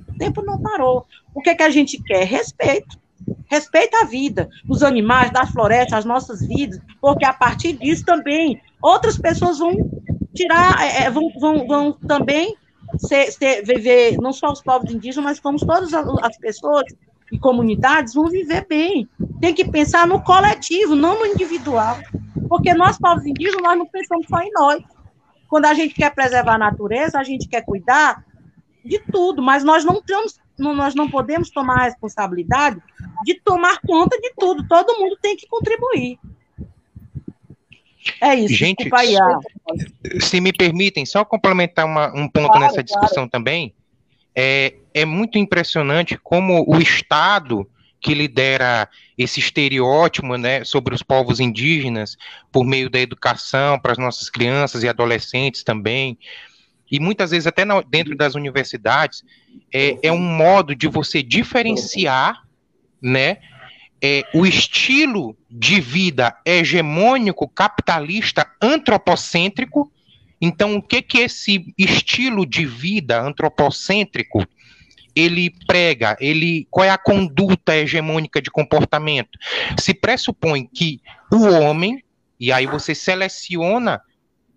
O tempo não parou. O que é que a gente quer? Respeito. Respeito à vida, dos animais, das florestas, as nossas vidas, porque a partir disso também outras pessoas vão tirar, é, é vão, vão, vão também ser, ser, viver, não só os povos indígenas, mas como todas as pessoas e comunidades vão viver bem. Tem que pensar no coletivo, não no individual. Porque nós, povos indígenas, nós não pensamos só em nós. Quando a gente quer preservar a natureza, a gente quer cuidar de tudo, mas nós não temos, nós não podemos tomar a responsabilidade de tomar conta de tudo. Todo mundo tem que contribuir. É isso. Gente, se me permitem, só complementar uma, um ponto claro, nessa discussão claro. também. É, é muito impressionante como o Estado que lidera esse estereótipo né, sobre os povos indígenas por meio da educação para as nossas crianças e adolescentes também, e muitas vezes até na, dentro das universidades, é, é, um modo de você diferenciar né, é, o estilo de vida hegemônico, capitalista, antropocêntrico. Então, o que que esse estilo de vida antropocêntrico ele prega, ele qual é a conduta hegemônica de comportamento? Se pressupõe que o homem, e aí você seleciona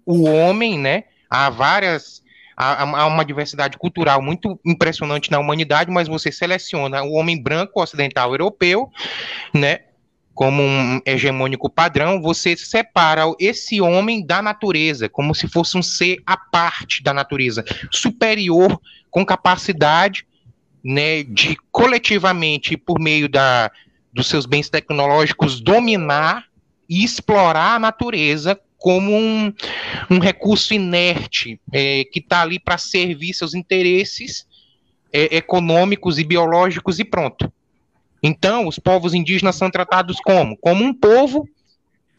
o homem, né? Há várias há, há uma diversidade cultural muito impressionante na humanidade, mas você seleciona o homem branco ocidental europeu, né? como um hegemônico padrão, você separa esse homem da natureza, como se fosse um ser à parte da natureza, superior, com capacidade né, de coletivamente, por meio da, dos seus bens tecnológicos, dominar e explorar a natureza como um, um recurso inerte é, que está ali para servir seus interesses é, econômicos e biológicos e pronto. Então, os povos indígenas são tratados como? Como um povo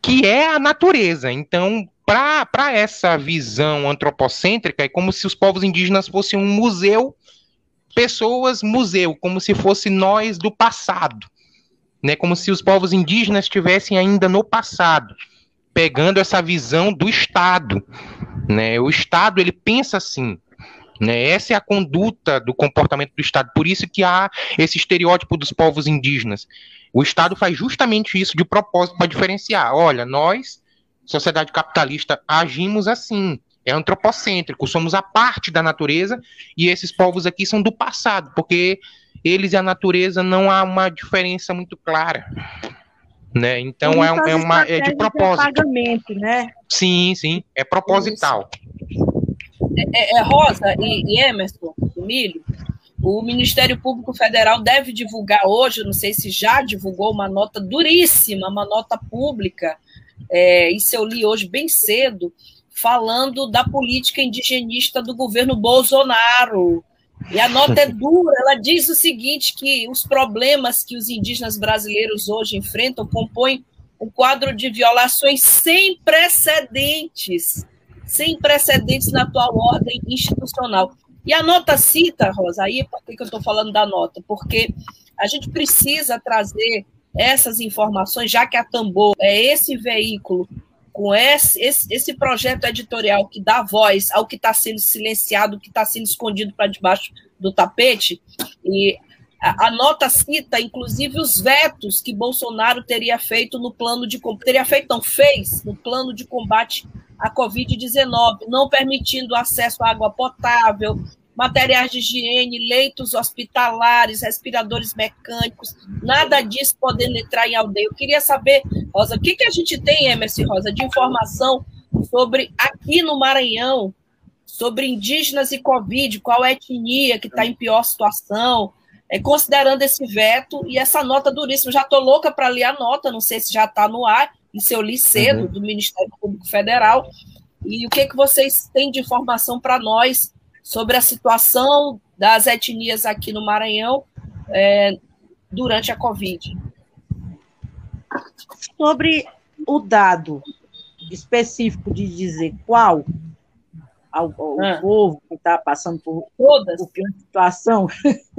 que é a natureza. Então, para essa visão antropocêntrica, é como se os povos indígenas fossem um museu pessoas museu, como se fosse nós do passado, né? Como se os povos indígenas estivessem ainda no passado, pegando essa visão do Estado, né? O Estado ele pensa assim, né? Essa é a conduta do comportamento do Estado. Por isso que há esse estereótipo dos povos indígenas. O Estado faz justamente isso de propósito para diferenciar. Olha, nós, sociedade capitalista, agimos assim é antropocêntrico, somos a parte da natureza e esses povos aqui são do passado, porque eles e a natureza não há uma diferença muito clara. Né? Então é, é, uma é de propósito. De pagamento, né? Sim, sim, é proposital. É, é, é, Rosa e, e Emerson, Milho, o Ministério Público Federal deve divulgar hoje, não sei se já divulgou, uma nota duríssima, uma nota pública. É, isso eu li hoje bem cedo, falando da política indigenista do governo Bolsonaro. E a nota é dura, ela diz o seguinte: que os problemas que os indígenas brasileiros hoje enfrentam compõem um quadro de violações sem precedentes, sem precedentes na atual ordem institucional. E a nota cita, Rosa, aí por que eu estou falando da nota? Porque a gente precisa trazer essas informações, já que a Tambor é esse veículo com esse, esse, esse projeto editorial que dá voz ao que está sendo silenciado, que está sendo escondido para debaixo do tapete, e a, a, nota cita, inclusive, os vetos que Bolsonaro teria feito no plano de teria feito, não fez, no plano de combate à Covid-19, não permitindo acesso à água potável, materiais de higiene, leitos hospitalares, respiradores mecânicos, nada disso podendo entrar em aldeia. Eu queria saber, Rosa, o que, que a gente tem, Emerson Rosa, de informação sobre aqui no Maranhão, sobre indígenas e Covid, qual é a etnia que está em pior situação, é, considerando esse veto e essa nota duríssima. Já estou louca para ler a nota, não sei se já está no ar, isso eu li cedo, uhum. do Ministério Público Federal. E o que, que vocês têm de informação para nós sobre a situação das etnias aqui no Maranhão é, durante a Covid. Sobre o dado específico de dizer qual ao, ao ah. povo que está passando por, Todas. por situação,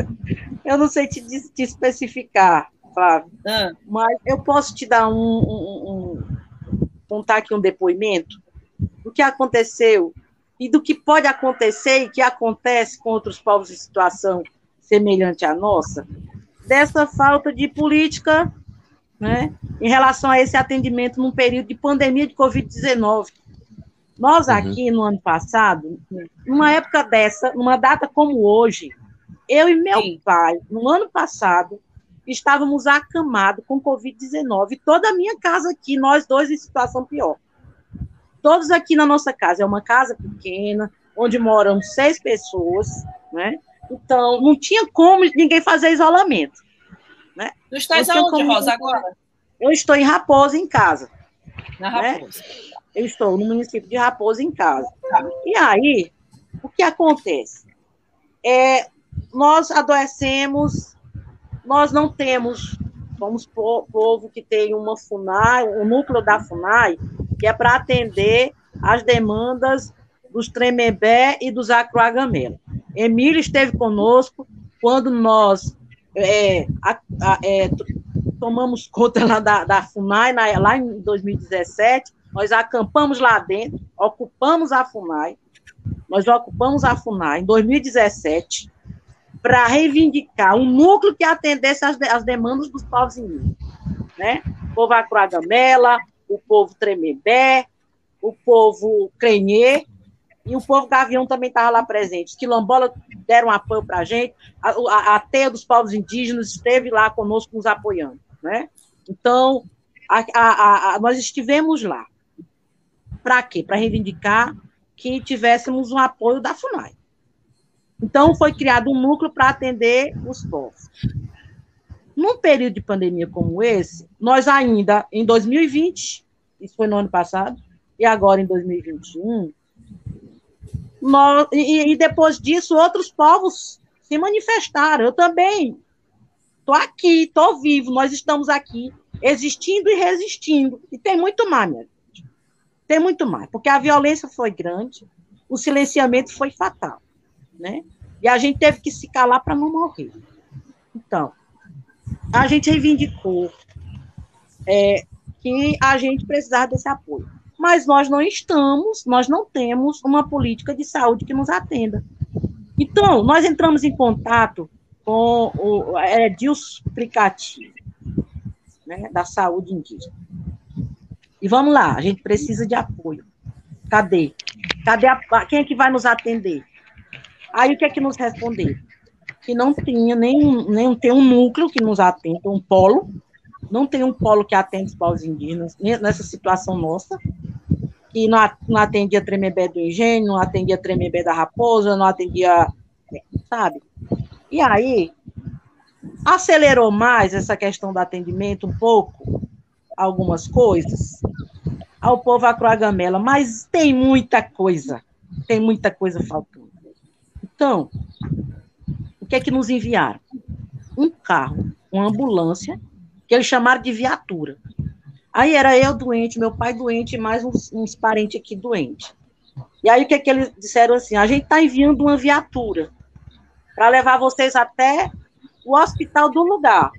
eu não sei te, te especificar, Flávio, ah. mas eu posso te dar um, um, um, contar aqui um depoimento do que aconteceu e do que pode acontecer e que acontece com outros povos em situação semelhante à nossa, dessa falta de política né, em relação a esse atendimento num período de pandemia de Covid-19. Nós uhum. aqui, no ano passado, numa época dessa, numa data como hoje, eu e meu Sim. pai, no ano passado, estávamos acamados com Covid-19. Toda a minha casa aqui, nós dois em situação pior. Todos aqui na nossa casa. É uma casa pequena, onde moram seis pessoas, né? Então, não tinha como ninguém fazer isolamento. Né? Tu estás aonde, Rosa, agora? Eu estou em Raposa, em casa. Na né? Raposa. Eu estou no município de Raposa, em casa. Tá. E aí, o que acontece? É, nós adoecemos, nós não temos, somos povo que tem uma FUNAI, o um núcleo da FUNAI, que é para atender as demandas dos Tremembé e dos Acroagamelo. Emílio esteve conosco quando nós é, é, tomamos conta lá da, da FUNAI, na, lá em 2017, nós acampamos lá dentro, ocupamos a FUNAI, nós ocupamos a FUNAI em 2017 para reivindicar um núcleo que atendesse as, as demandas dos povos indígenas, né? O povo Acroagamela, o povo Tremembé, o povo Crenhê, e o povo Gavião também estava lá presente. Os quilombolas deram apoio para a gente, a, a teia dos povos indígenas esteve lá conosco nos apoiando. Né? Então, a, a, a, nós estivemos lá. Para quê? Para reivindicar que tivéssemos um apoio da FUNAI. Então, foi criado um núcleo para atender os povos. Num período de pandemia como esse, nós ainda, em 2020, isso foi no ano passado, e agora em 2021, nós, e, e depois disso, outros povos se manifestaram. Eu também estou aqui, estou vivo, nós estamos aqui, existindo e resistindo. E tem muito mais, minha gente. Tem muito mais, porque a violência foi grande, o silenciamento foi fatal, né? E a gente teve que se calar para não morrer. Então, a gente reivindicou é, que a gente precisava desse apoio mas nós não estamos, nós não temos uma política de saúde que nos atenda. Então, nós entramos em contato com o Edilson Aplicativo, né, da saúde indígena. E vamos lá, a gente precisa de apoio. Cadê? Cadê a, quem é que vai nos atender? Aí o que é que nos responderam? Que não tinha nem, nem tem um núcleo que nos atende, um polo, não tem um polo que atende os povos indígenas nessa situação nossa, que não, atendia Tremembé do Engenho, não atendia Tremembé da Raposa, não atendia, sabe? E aí, acelerou mais essa questão do atendimento um pouco, algumas coisas, ao povo acroagamela, mas tem muita coisa, tem muita coisa faltando. Então, que é que nos enviaram? Um carro, uma ambulância, que eles chamaram de viatura. Aí era eu doente, meu pai doente, mais uns, uns parentes aqui doentes. E aí o que, é que eles disseram assim? A gente está enviando uma viatura para levar vocês até o hospital do lugar.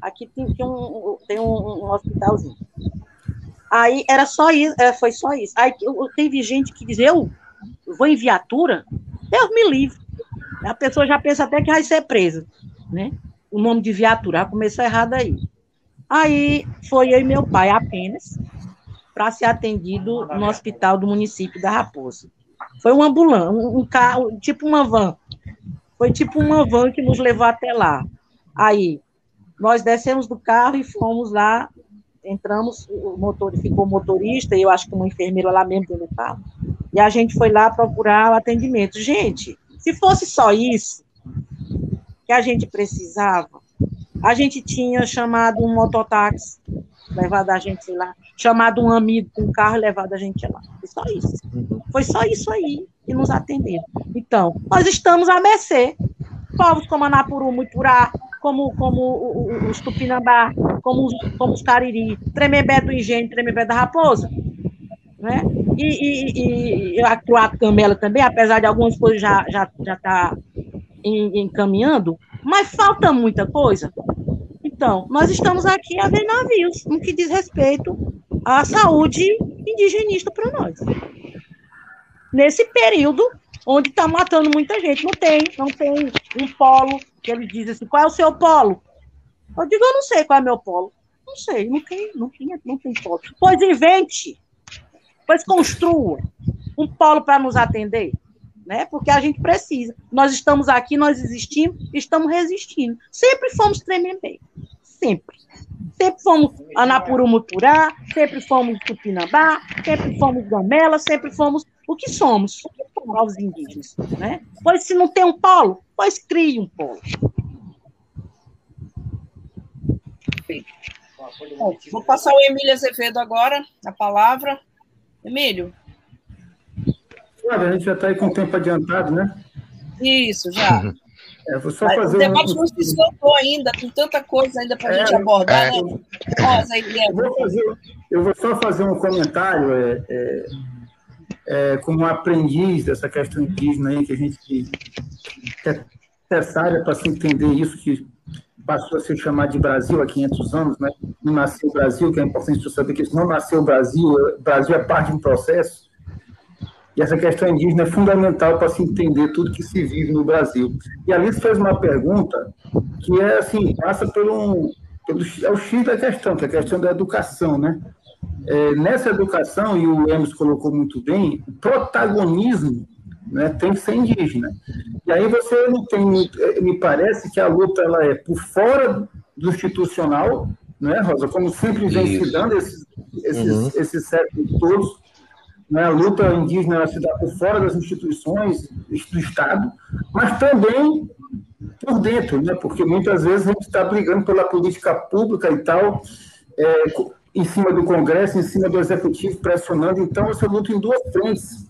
Aqui tem, tem, um, tem um, um, hospitalzinho. Aí era só isso, é, foi só isso. Aí teve gente que dizia, eu vou em viatura? Deus me livre. A pessoa já pensa até que vai ser presa, né? O nome de viatura, começou errado aí. Aí foi eu e meu pai apenas para ser atendido no hospital do município da Raposa. Foi um um, um carro, tipo uma van. Foi tipo uma van que nos levou até lá. Aí nós descemos do carro e fomos lá, entramos, o motor ficou motorista, e eu acho que uma enfermeira lá mesmo dentro do carro. E a gente foi lá procurar o atendimento. Gente, se fosse só isso que a gente precisava, a gente tinha chamado um mototáxi, levado a gente lá, chamado um amigo com um carro e levado a gente lá. Foi só isso. Uhum. Foi só isso aí que nos atenderam. Então, nós estamos à mercê. Povos como Anapuru, Muiturá, como, como os Tupinambá, como os, como os Cariri, Tremembé do Engenho, Tremembé da Raposa. Né? E, e, e a Croata Camela também, apesar de algumas coisas já já já tá encaminhando, Mas falta muita coisa. Então, nós estamos aqui a ver navios no que diz respeito à saúde indigenista para nós. Nesse período onde está matando muita gente, não tem, não tem um polo que ele diz assim, qual é o seu polo? Eu digo, eu não sei qual é o meu polo. Não sei, não tem, não tem, não tem polo. Pois invente, pois construa um polo para nos atender, né? Porque a gente precisa. Nós estamos aqui, nós existimos, estamos resistindo. Sempre fomos Tremembé, sempre. Sempre fomos Anapurumuturá, sempre fomos Tupinambá, sempre fomos Gamela, sempre fomos o que somos, povos indígenas, né? Pois se não tem um polo, pois crie um polo. Bom, vou passar o Emílio Azevedo agora, a palavra. Emílio. Olha, a gente já está aí com o tempo adiantado, né? Isso, já. É, vou só fazer o debate um... não se esgotou ainda, com tanta coisa ainda para a é, gente abordar, é. né? Rosa, eu, vou fazer, eu vou só fazer um comentário é, é, é como aprendiz dessa questão indígena aí, que a gente que é necessária para se entender isso que passou a se chamar de Brasil há 500 anos, né? não nasceu o Brasil, que é importante você saber que isso não nasceu o Brasil, o Brasil é parte de um processo, e essa questão indígena é fundamental para se entender tudo que se vive no Brasil. E a Alice fez uma pergunta que é assim, passa por um, pelo, é o X da questão, que é a questão da educação, né? É, nessa educação, e o Emerson colocou muito bem, o protagonismo né, tem que ser indígena. E aí você não tem, me parece que a luta ela é por fora do institucional, né, Rosa? Como sempre vem Isso. se dando esses, esses, uhum. esses séculos todos, né, a luta indígena ela se dá por fora das instituições do Estado, mas também por dentro, né, porque muitas vezes a gente está brigando pela política pública e tal, é, em cima do Congresso, em cima do Executivo, pressionando. Então, essa luta em duas frentes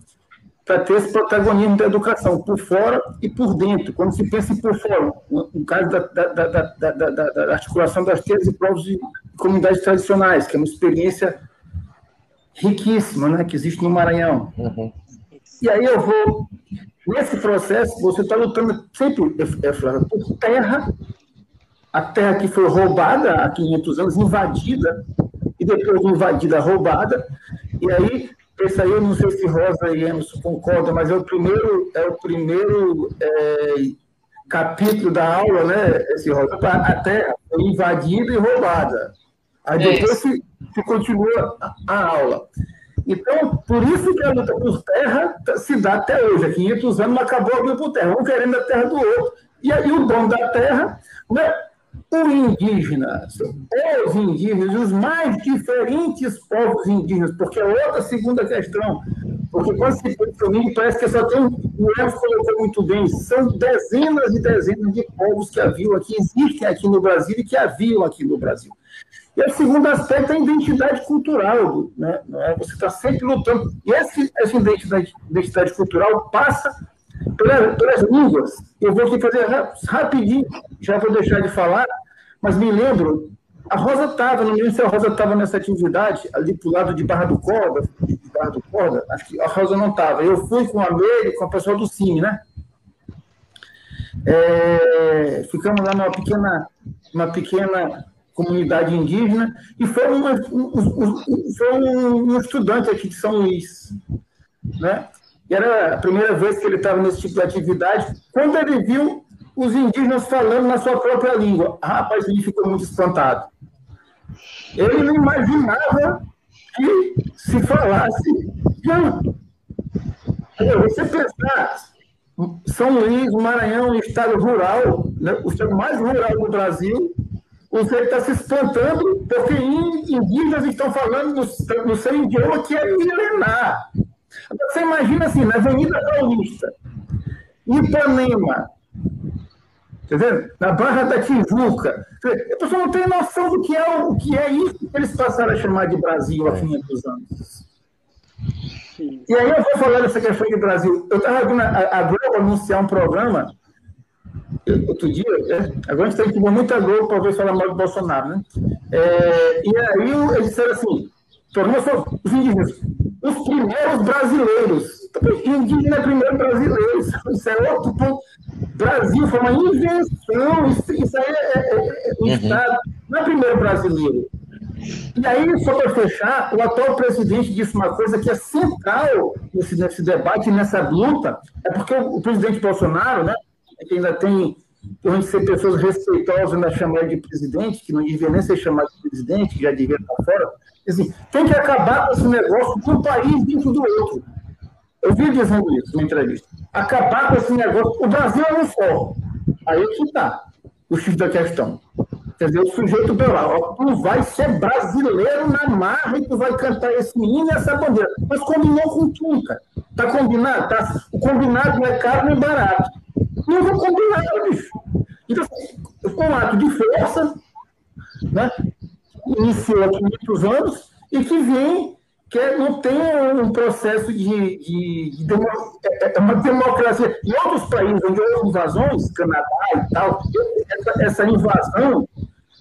para ter esse protagonismo da educação, por fora e por dentro. Quando se pensa em por fora, no caso da, da, da, da articulação das terras e povos de comunidades tradicionais, que é uma experiência riquíssima né, que existe no Maranhão. Uhum. E aí eu vou. Nesse processo, você está lutando sempre, é, Flávio, por terra, a terra que foi roubada há 500 anos, invadida, e depois de invadida, roubada, e aí esse aí eu não sei se Rosa e Emerson concordam, mas é o primeiro, é o primeiro é, capítulo da aula, né, esse Rosa? A terra foi invadida e roubada. Aí depois se, se, continua a, aula. Então, por isso que a luta por terra se dá até hoje. Há 500 anos não acabou a luta por terra, um querendo a terra do outro. E aí o dono da terra né, o indígena, os indígenas, os mais diferentes povos indígenas, porque é outra segunda questão, porque quando se pensa parece que só tem, o Elcio colocou muito bem, são dezenas e dezenas de povos que haviam aqui, existem aqui no Brasil e que haviam aqui no Brasil. E o segundo aspecto é a identidade cultural, né? Você está sempre lutando. E essa, essa identidade, identidade cultural passa pelas, pelas línguas. Eu vou aqui fazer rapidinho, já vou deixar de falar, mas me lembro, a Rosa estava, não me lembro se a Rosa estava nessa atividade, ali para o lado de Barra do Corda, de Barra do Corda, acho que a Rosa não estava. Eu fui com a Meire, com a pessoa do Cine, né? É, ficamos lá numa pequena, uma pequena comunidade indígena e foi, uma, um, um, foi um, estudante aqui de São Luís, né? E era a primeira vez que ele estava nesse tipo de atividade. Quando ele viu os indígenas falando na sua própria língua, ah, rapaz, ele ficou muito espantado. Ele não imaginava que se falasse. Você pensar, São Luís, Maranhão, estado rural, né, o estado mais rural do Brasil, você está se espantando porque indígenas estão falando no, no seu idioma que é milenar. Você imagina assim, na Avenida Paulista, Ipanema, na Barra da Tijuca. A pessoa não tem noção do que é, o que é isso que eles passaram a chamar de Brasil há 500 anos. E aí eu vou falar dessa questão de Brasil. Eu estava vendo a, a Globo anunciar um programa outro dia, é, agora a gente tem que muita Globo para ver falar mal do Bolsonaro, né? É, e aí eles disseram assim, tornou os indígenas os primeiros brasileiros. Indígena é primeiro brasileiro, isso é outro ponto. Brasil foi uma invenção, isso, isso aí é, é, é um uhum. Estado, não é primeiro brasileiro. E aí, só para fechar, o atual presidente disse uma coisa que é central nesse, nesse debate, nessa luta, é porque o, o presidente Bolsonaro, né, que ainda tem, por ser pessoas respeitosas, ainda chamar ele de presidente, que não devia nem ser chamado de presidente, que já devia estar fora, assim, tem que acabar com esse negócio de um país dentro do outro. Eu vi dizendo isso na entrevista. Acabar com esse negócio. O Brasil é um só. Aí que está o X da questão. Quer dizer, o sujeito vai lá, tu vai ser brasileiro na marra e tu vai cantar esse hino e essa bandeira. Mas combinou com tu, cara. Tá combinado? Tá? O combinado não é caro nem barato. Não vou combinar, bicho. Então, foi um ato de força, né? Iniciou há 500 anos e que vem que é, não tem um processo de, de, de demo, é, é uma democracia. Em outros países onde houve invasões, Canadá e tal, essa, essa invasão,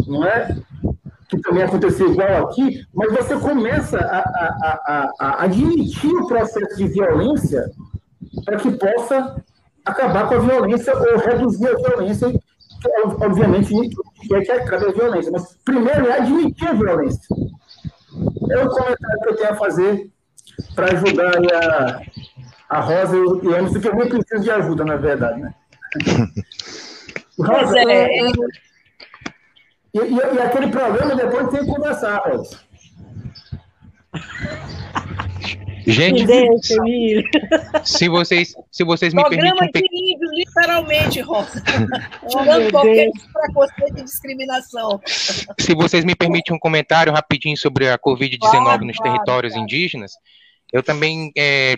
não é? que também aconteceu igual aqui, mas você começa a, a, a, a admitir o processo de violência para que possa acabar com a violência ou reduzir a violência, obviamente quer que acabe a violência, mas primeiro é admitir a violência. É um comentário que eu tenho a fazer para ajudar a, a Rosa e o Emerson, que eu nem preciso de ajuda, na verdade. Né? Rosa, é. e, e, e, aquele problema depois tem que conversar, Rosa. Gente, se vocês, se vocês me Programa permitem... Programa de índio, literalmente, Rosa. Tirando qualquer preconceito e discriminação. Se vocês me permitem um comentário rapidinho sobre a Covid-19 claro, nos claro, territórios claro. indígenas, eu também é,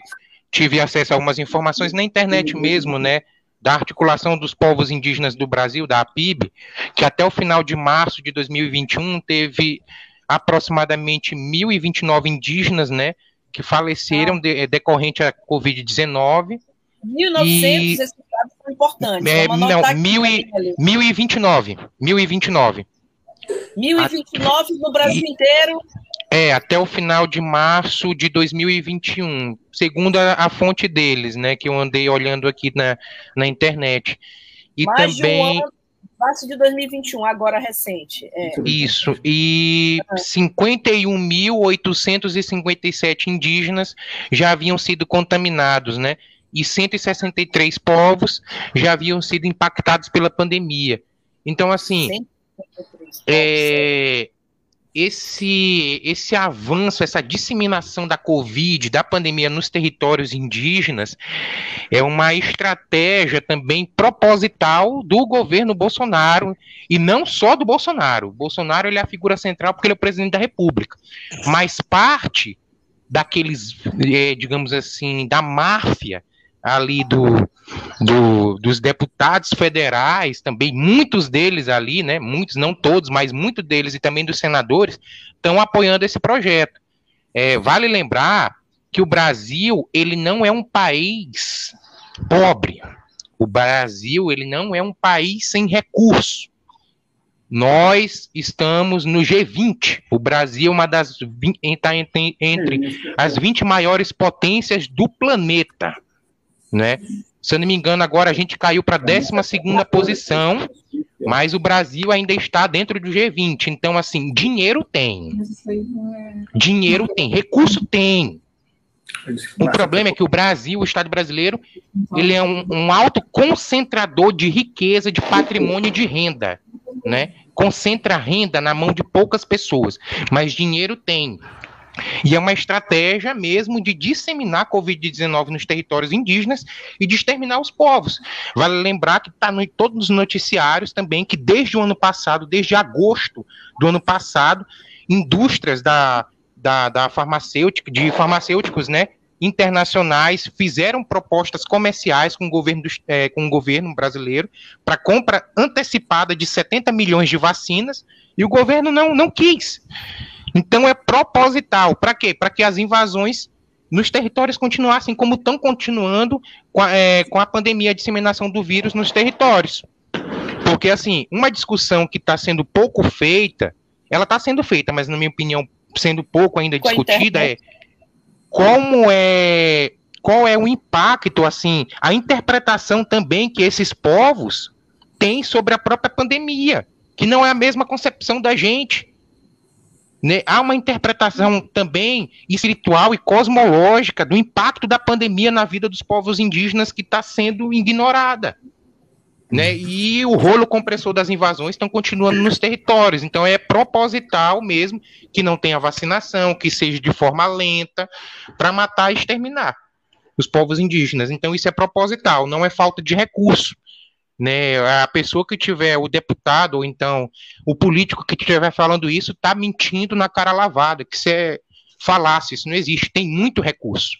tive acesso a algumas informações na internet mesmo, né? Da articulação dos povos indígenas do Brasil, da APIB, que até o final de março de 2021 teve aproximadamente 1.029 indígenas, né? Que faleceram ah. de, decorrente à Covid-19. 1900, e, esses dados são importantes. É, não, mil e, 1029. 1029. 1029 no Brasil e, inteiro. É, até o final de março de 2021, segundo a, a, fonte deles, né, que eu andei olhando aqui na, na internet. E Mais também. De um ano março de 2021, agora recente. É. Isso, e 51.857 indígenas já haviam sido contaminados, né? E 163 povos já haviam sido impactados pela pandemia. Então, assim, é, esse, esse avanço, essa disseminação da Covid, da pandemia nos territórios indígenas, é uma estratégia também proposital do governo Bolsonaro, e não só do Bolsonaro. Bolsonaro ele é a figura central porque ele é o presidente da República, mas parte daqueles, é, digamos assim, da máfia ali do, do, dos deputados federais, também muitos deles ali, né, muitos, não todos, mas muitos deles e também dos senadores, estão apoiando esse projeto. É, vale lembrar que o Brasil, ele não é um país pobre. O Brasil, ele não é um país sem recursos. Nós estamos no G20. O Brasil é uma das está entre, entre as 20 maiores potências do planeta né? Se eu não me engano, agora a gente caiu para a 12 posição, mas o Brasil ainda está dentro do G20. Então, assim, dinheiro tem. Dinheiro tem, recurso tem. O problema é que o Brasil, o Estado brasileiro, ele é um, um alto concentrador de riqueza, de patrimônio e de renda, né? Concentra renda na mão de poucas pessoas, mas dinheiro tem. E é uma estratégia mesmo de disseminar a Covid-19 nos territórios indígenas e de exterminar os povos. Vale lembrar que está em todos os noticiários também que desde o ano passado, desde agosto do ano passado, indústrias da, da, da farmacêutica, de farmacêuticos, né, internacionais fizeram propostas comerciais com o governo, do, é, com o governo brasileiro para compra antecipada de 70 milhões de vacinas e o governo não, não quis. Então é proposital. Para quê? Para que as invasões nos territórios continuassem como estão continuando com a, é, com a pandemia, a disseminação do vírus nos territórios. Porque, assim, uma discussão que está sendo pouco feita, ela está sendo feita, mas, na minha opinião, sendo pouco ainda discutida, é como é qual é o impacto, assim, a interpretação também que esses povos têm sobre a própria pandemia, que não é a mesma concepção da gente. Né? Há uma interpretação também espiritual e cosmológica do impacto da pandemia na vida dos povos indígenas que está sendo ignorada. Né? E o rolo compressor das invasões estão continuando nos territórios. Então é proposital mesmo que não tenha vacinação, que seja de forma lenta, para matar e exterminar os povos indígenas. Então isso é proposital, não é falta de recurso. Né, a pessoa que tiver, o deputado, ou então o político que estiver falando isso, está mentindo na cara lavada, que isso é falácia, isso não existe, tem muito recurso.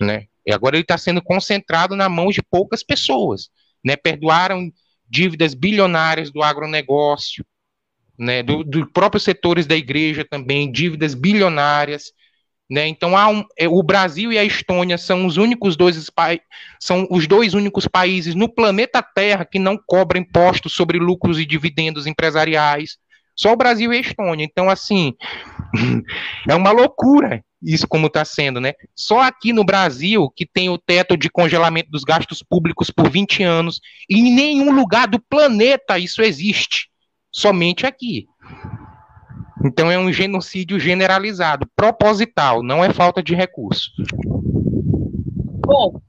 Né? E agora ele está sendo concentrado na mão de poucas pessoas né, perdoaram dívidas bilionárias do agronegócio, né, do, próprios setores da igreja também, dívidas bilionárias. Né, então um, é, o Brasil e a Estônia são os únicos dois são os dois únicos países no planeta Terra que não cobram impostos sobre lucros e dividendos empresariais. Só o Brasil e a Estônia. Então, assim, é uma loucura isso como está sendo, né? Só aqui no Brasil que tem o teto de congelamento dos gastos públicos por 20 anos, e em nenhum lugar do planeta isso existe, somente aqui. Então é um genocídio generalizado, proposital, não é falta de recurso. Bom,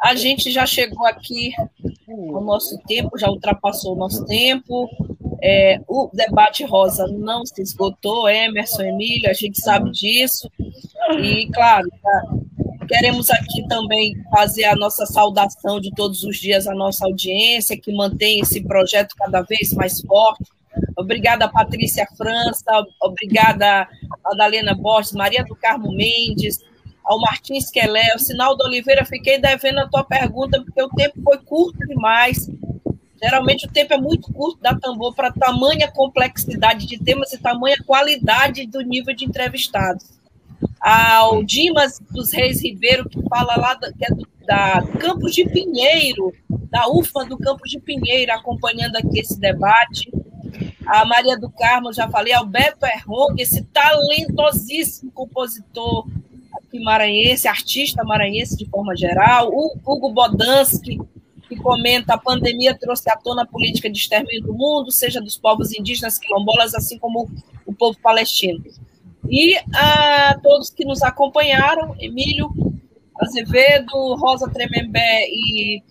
a gente já chegou aqui o nosso tempo, já ultrapassou o nosso tempo. É, o debate rosa não se esgotou, Emerson, Emília, a gente sabe disso. E, claro, tá, queremos aqui também fazer a nossa saudação de todos os dias à nossa audiência, que mantém esse projeto cada vez mais forte. Obrigada, Patrícia França, obrigada, Madalena Borges, Maria do Carmo Mendes, ao Martins Quelé, ao Sinaldo Oliveira, fiquei devendo a tua pergunta, porque o tempo foi curto demais. Geralmente o tempo é muito curto da tambor para tamanha complexidade de temas e tamanha qualidade do nível de entrevistados. Ao Dimas dos Reis Ribeiro, que fala lá da, que é do, da Campos de Pinheiro, da UFA do Campos de Pinheiro, acompanhando aqui esse debate. A Maria do Carmo, já falei, Alberto Errong, esse talentosíssimo compositor maranhense, artista maranhense de forma geral. O Hugo Bodansky, que comenta a pandemia trouxe à tona a política de extermínio do mundo, seja dos povos indígenas quilombolas, assim como o povo palestino. E a todos que nos acompanharam, Emílio Azevedo, Rosa Tremembé e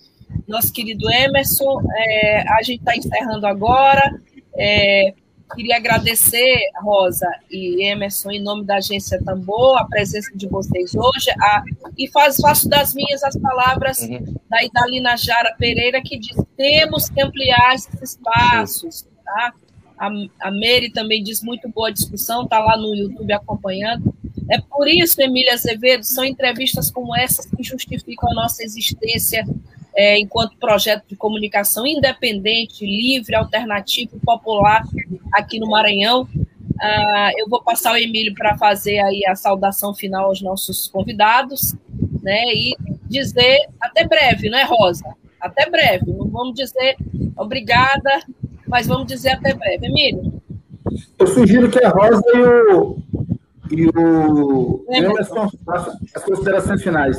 nosso querido Emerson, é, a gente está encerrando agora. É, Queria agradecer, Rosa e Emerson, em nome da agência Tambor, a presença de vocês hoje. A, e faz, faço das minhas as palavras uhum. da Idalina Jara Pereira, que diz: temos que ampliar esses espaços. Tá? A, a Mary também diz: muito boa discussão, está lá no YouTube acompanhando. É por isso, Emília Azevedo, são entrevistas como essas que justificam a nossa existência é, enquanto projeto de comunicação independente, livre, alternativo, popular aqui no Maranhão. Ah, eu vou passar o Emílio para fazer aí a saudação final aos nossos convidados, né? E dizer até breve, né, Rosa? Até breve. Não vamos dizer obrigada, mas vamos dizer até breve. Emílio. Eu sugiro que a Rosa e o, e o Emerson façam as considerações finais.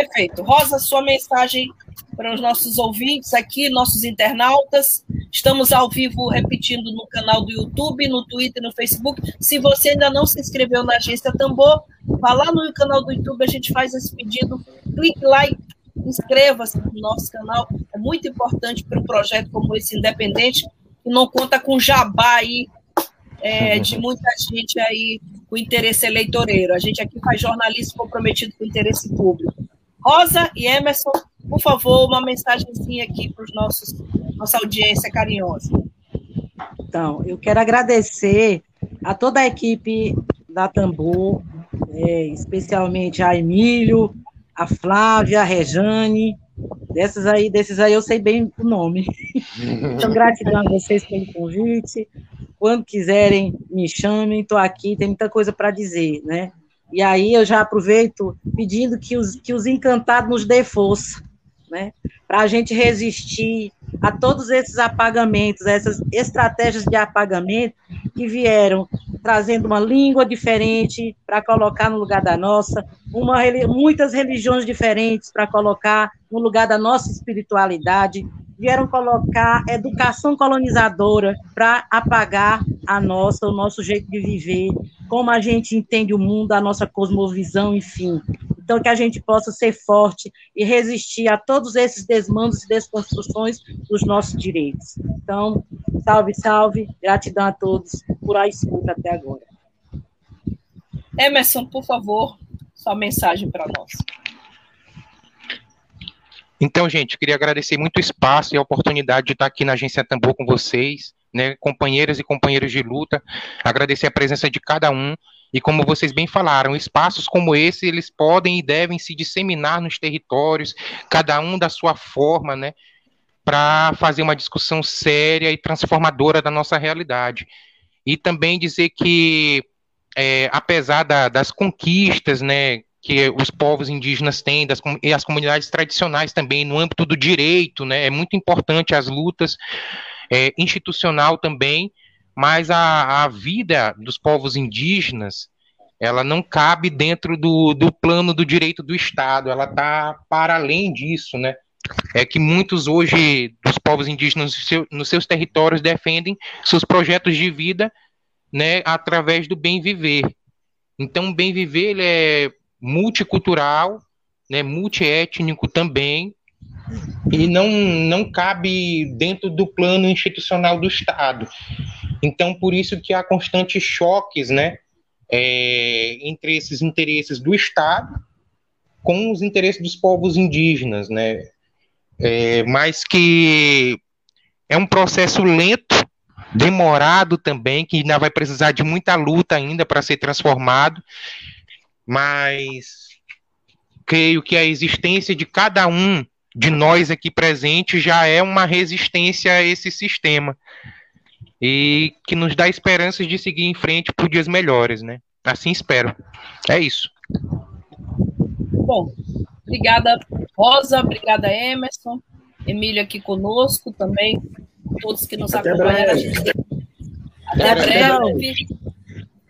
Perfeito. Rosa, sua mensagem para os nossos ouvintes aqui, nossos internautas. Estamos ao vivo repetindo no canal do YouTube, no Twitter, no Facebook. Se você ainda não se inscreveu na Agência Tambor, vá lá no canal do YouTube, a gente faz esse pedido. Clique lá e inscreva-se no nosso canal. É muito importante para um projeto como esse independente, que não conta com jabá aí é, de muita gente aí com interesse eleitoreiro. A gente aqui faz jornalismo comprometido com o interesse público. Rosa e Emerson, por favor, uma mensagenzinha aqui para os nossos nossa audiência carinhosa. Então, eu quero agradecer a toda a equipe da Tambor, é, especialmente a Emílio, a Flávia, a Rejane, dessas aí, desses aí eu sei bem o nome. Então, gratidão a vocês pelo convite. Quando quiserem, me chamem, estou aqui, tem muita coisa para dizer, né? E aí eu já aproveito pedindo que os, que os encantados nos dê força, né? Para a gente resistir a todos esses apagamentos, essas estratégias de apagamento que vieram trazendo uma língua diferente para colocar no lugar da nossa, uma, muitas religiões diferentes para colocar no lugar da nossa espiritualidade, vieram colocar educação colonizadora para apagar a nossa, o nosso jeito de viver, como a gente entende o mundo, a nossa cosmovisão, enfim. Então, que a gente possa ser forte e resistir a todos esses desmandos e desconstruções dos nossos direitos. Então, salve, salve, gratidão a todos por a escuta até agora. Emerson, por favor, sua mensagem para nós. Então, gente, queria agradecer muito o espaço e a oportunidade de estar aqui na Agência Tambor com vocês, né, companheiras e companheiros de luta, agradecer a presença de cada um, e como vocês bem falaram, espaços como esse, eles podem e devem se disseminar nos territórios, cada um da sua forma, né, para fazer uma discussão séria e transformadora da nossa realidade. E também dizer que, é, apesar da, das conquistas, né, que os povos indígenas têm, das, e as comunidades tradicionais também, no âmbito do direito, né, é muito importante as lutas, é, institucional também, mas a, a vida dos povos indígenas, ela não cabe dentro do, do plano do direito do Estado, ela está para além disso, né, é que muitos hoje dos povos indígenas seu, nos seus territórios defendem seus projetos de vida, né, através do bem viver. Então, o bem viver ele é multicultural, né, multiétnico também, e não, não cabe dentro do plano institucional do Estado. Então, por isso que há constantes choques né, é, entre esses interesses do Estado com os interesses dos povos indígenas, né, é, mas que é um processo lento, demorado também, que ainda vai precisar de muita luta ainda para ser transformado, mas creio que a existência de cada um de nós aqui presente já é uma resistência a esse sistema e que nos dá esperanças de seguir em frente por dias melhores, né? Assim espero. É isso. Bom, obrigada Rosa, obrigada Emerson, Emílio aqui conosco também, todos que nos Até acompanharam. Breve. Até breve.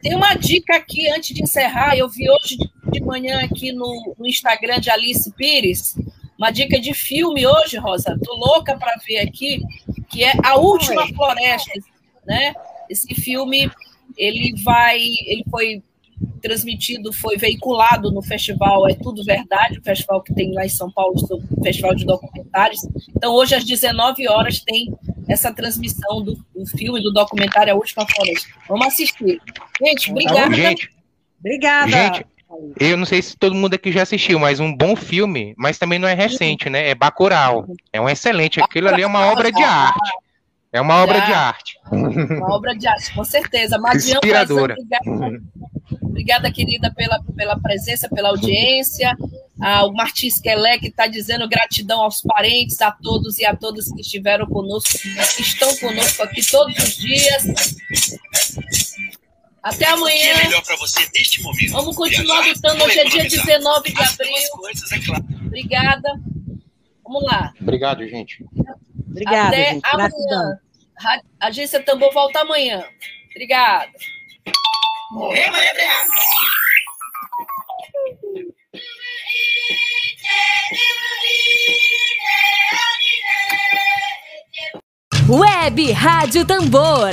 Tem uma dica aqui antes de encerrar. Eu vi hoje de manhã aqui no, no Instagram de Alice Pires uma dica de filme hoje, Rosa. Tô louca para ver aqui, que é A Última Floresta, né? Esse filme ele vai, ele foi transmitido, foi veiculado no festival É Tudo Verdade, o festival que tem lá em São Paulo, o festival de documentários. Então, hoje às 19 horas tem essa transmissão do, do filme, do documentário A Última Floresta. Vamos assistir. Gente, obrigada. Gente, obrigada. Gente, eu não sei se todo mundo aqui já assistiu, mas um bom filme, mas também não é recente, né? É Bacurau. É um excelente. Aquilo ali é uma obra de arte. É uma obra de arte. Uma obra de arte, com certeza. Madian Inspiradora. Obrigada, obrigada, querida, pela, pela presença, pela audiência. Ah, o Martins Kelé, que está dizendo gratidão aos parentes, a todos e a todas que estiveram conosco, que estão conosco aqui todos os dias. Até amanhã. O que é melhor para você neste momento? Vamos continuar lutando. Hoje é dia 19 de abril. Coisas, é claro. Obrigada. Vamos lá. Obrigado, gente. Obrigada, Até gente. amanhã. A agência Tambor volta amanhã. Obrigada. Morrer, Maria Web Rádio Tambor.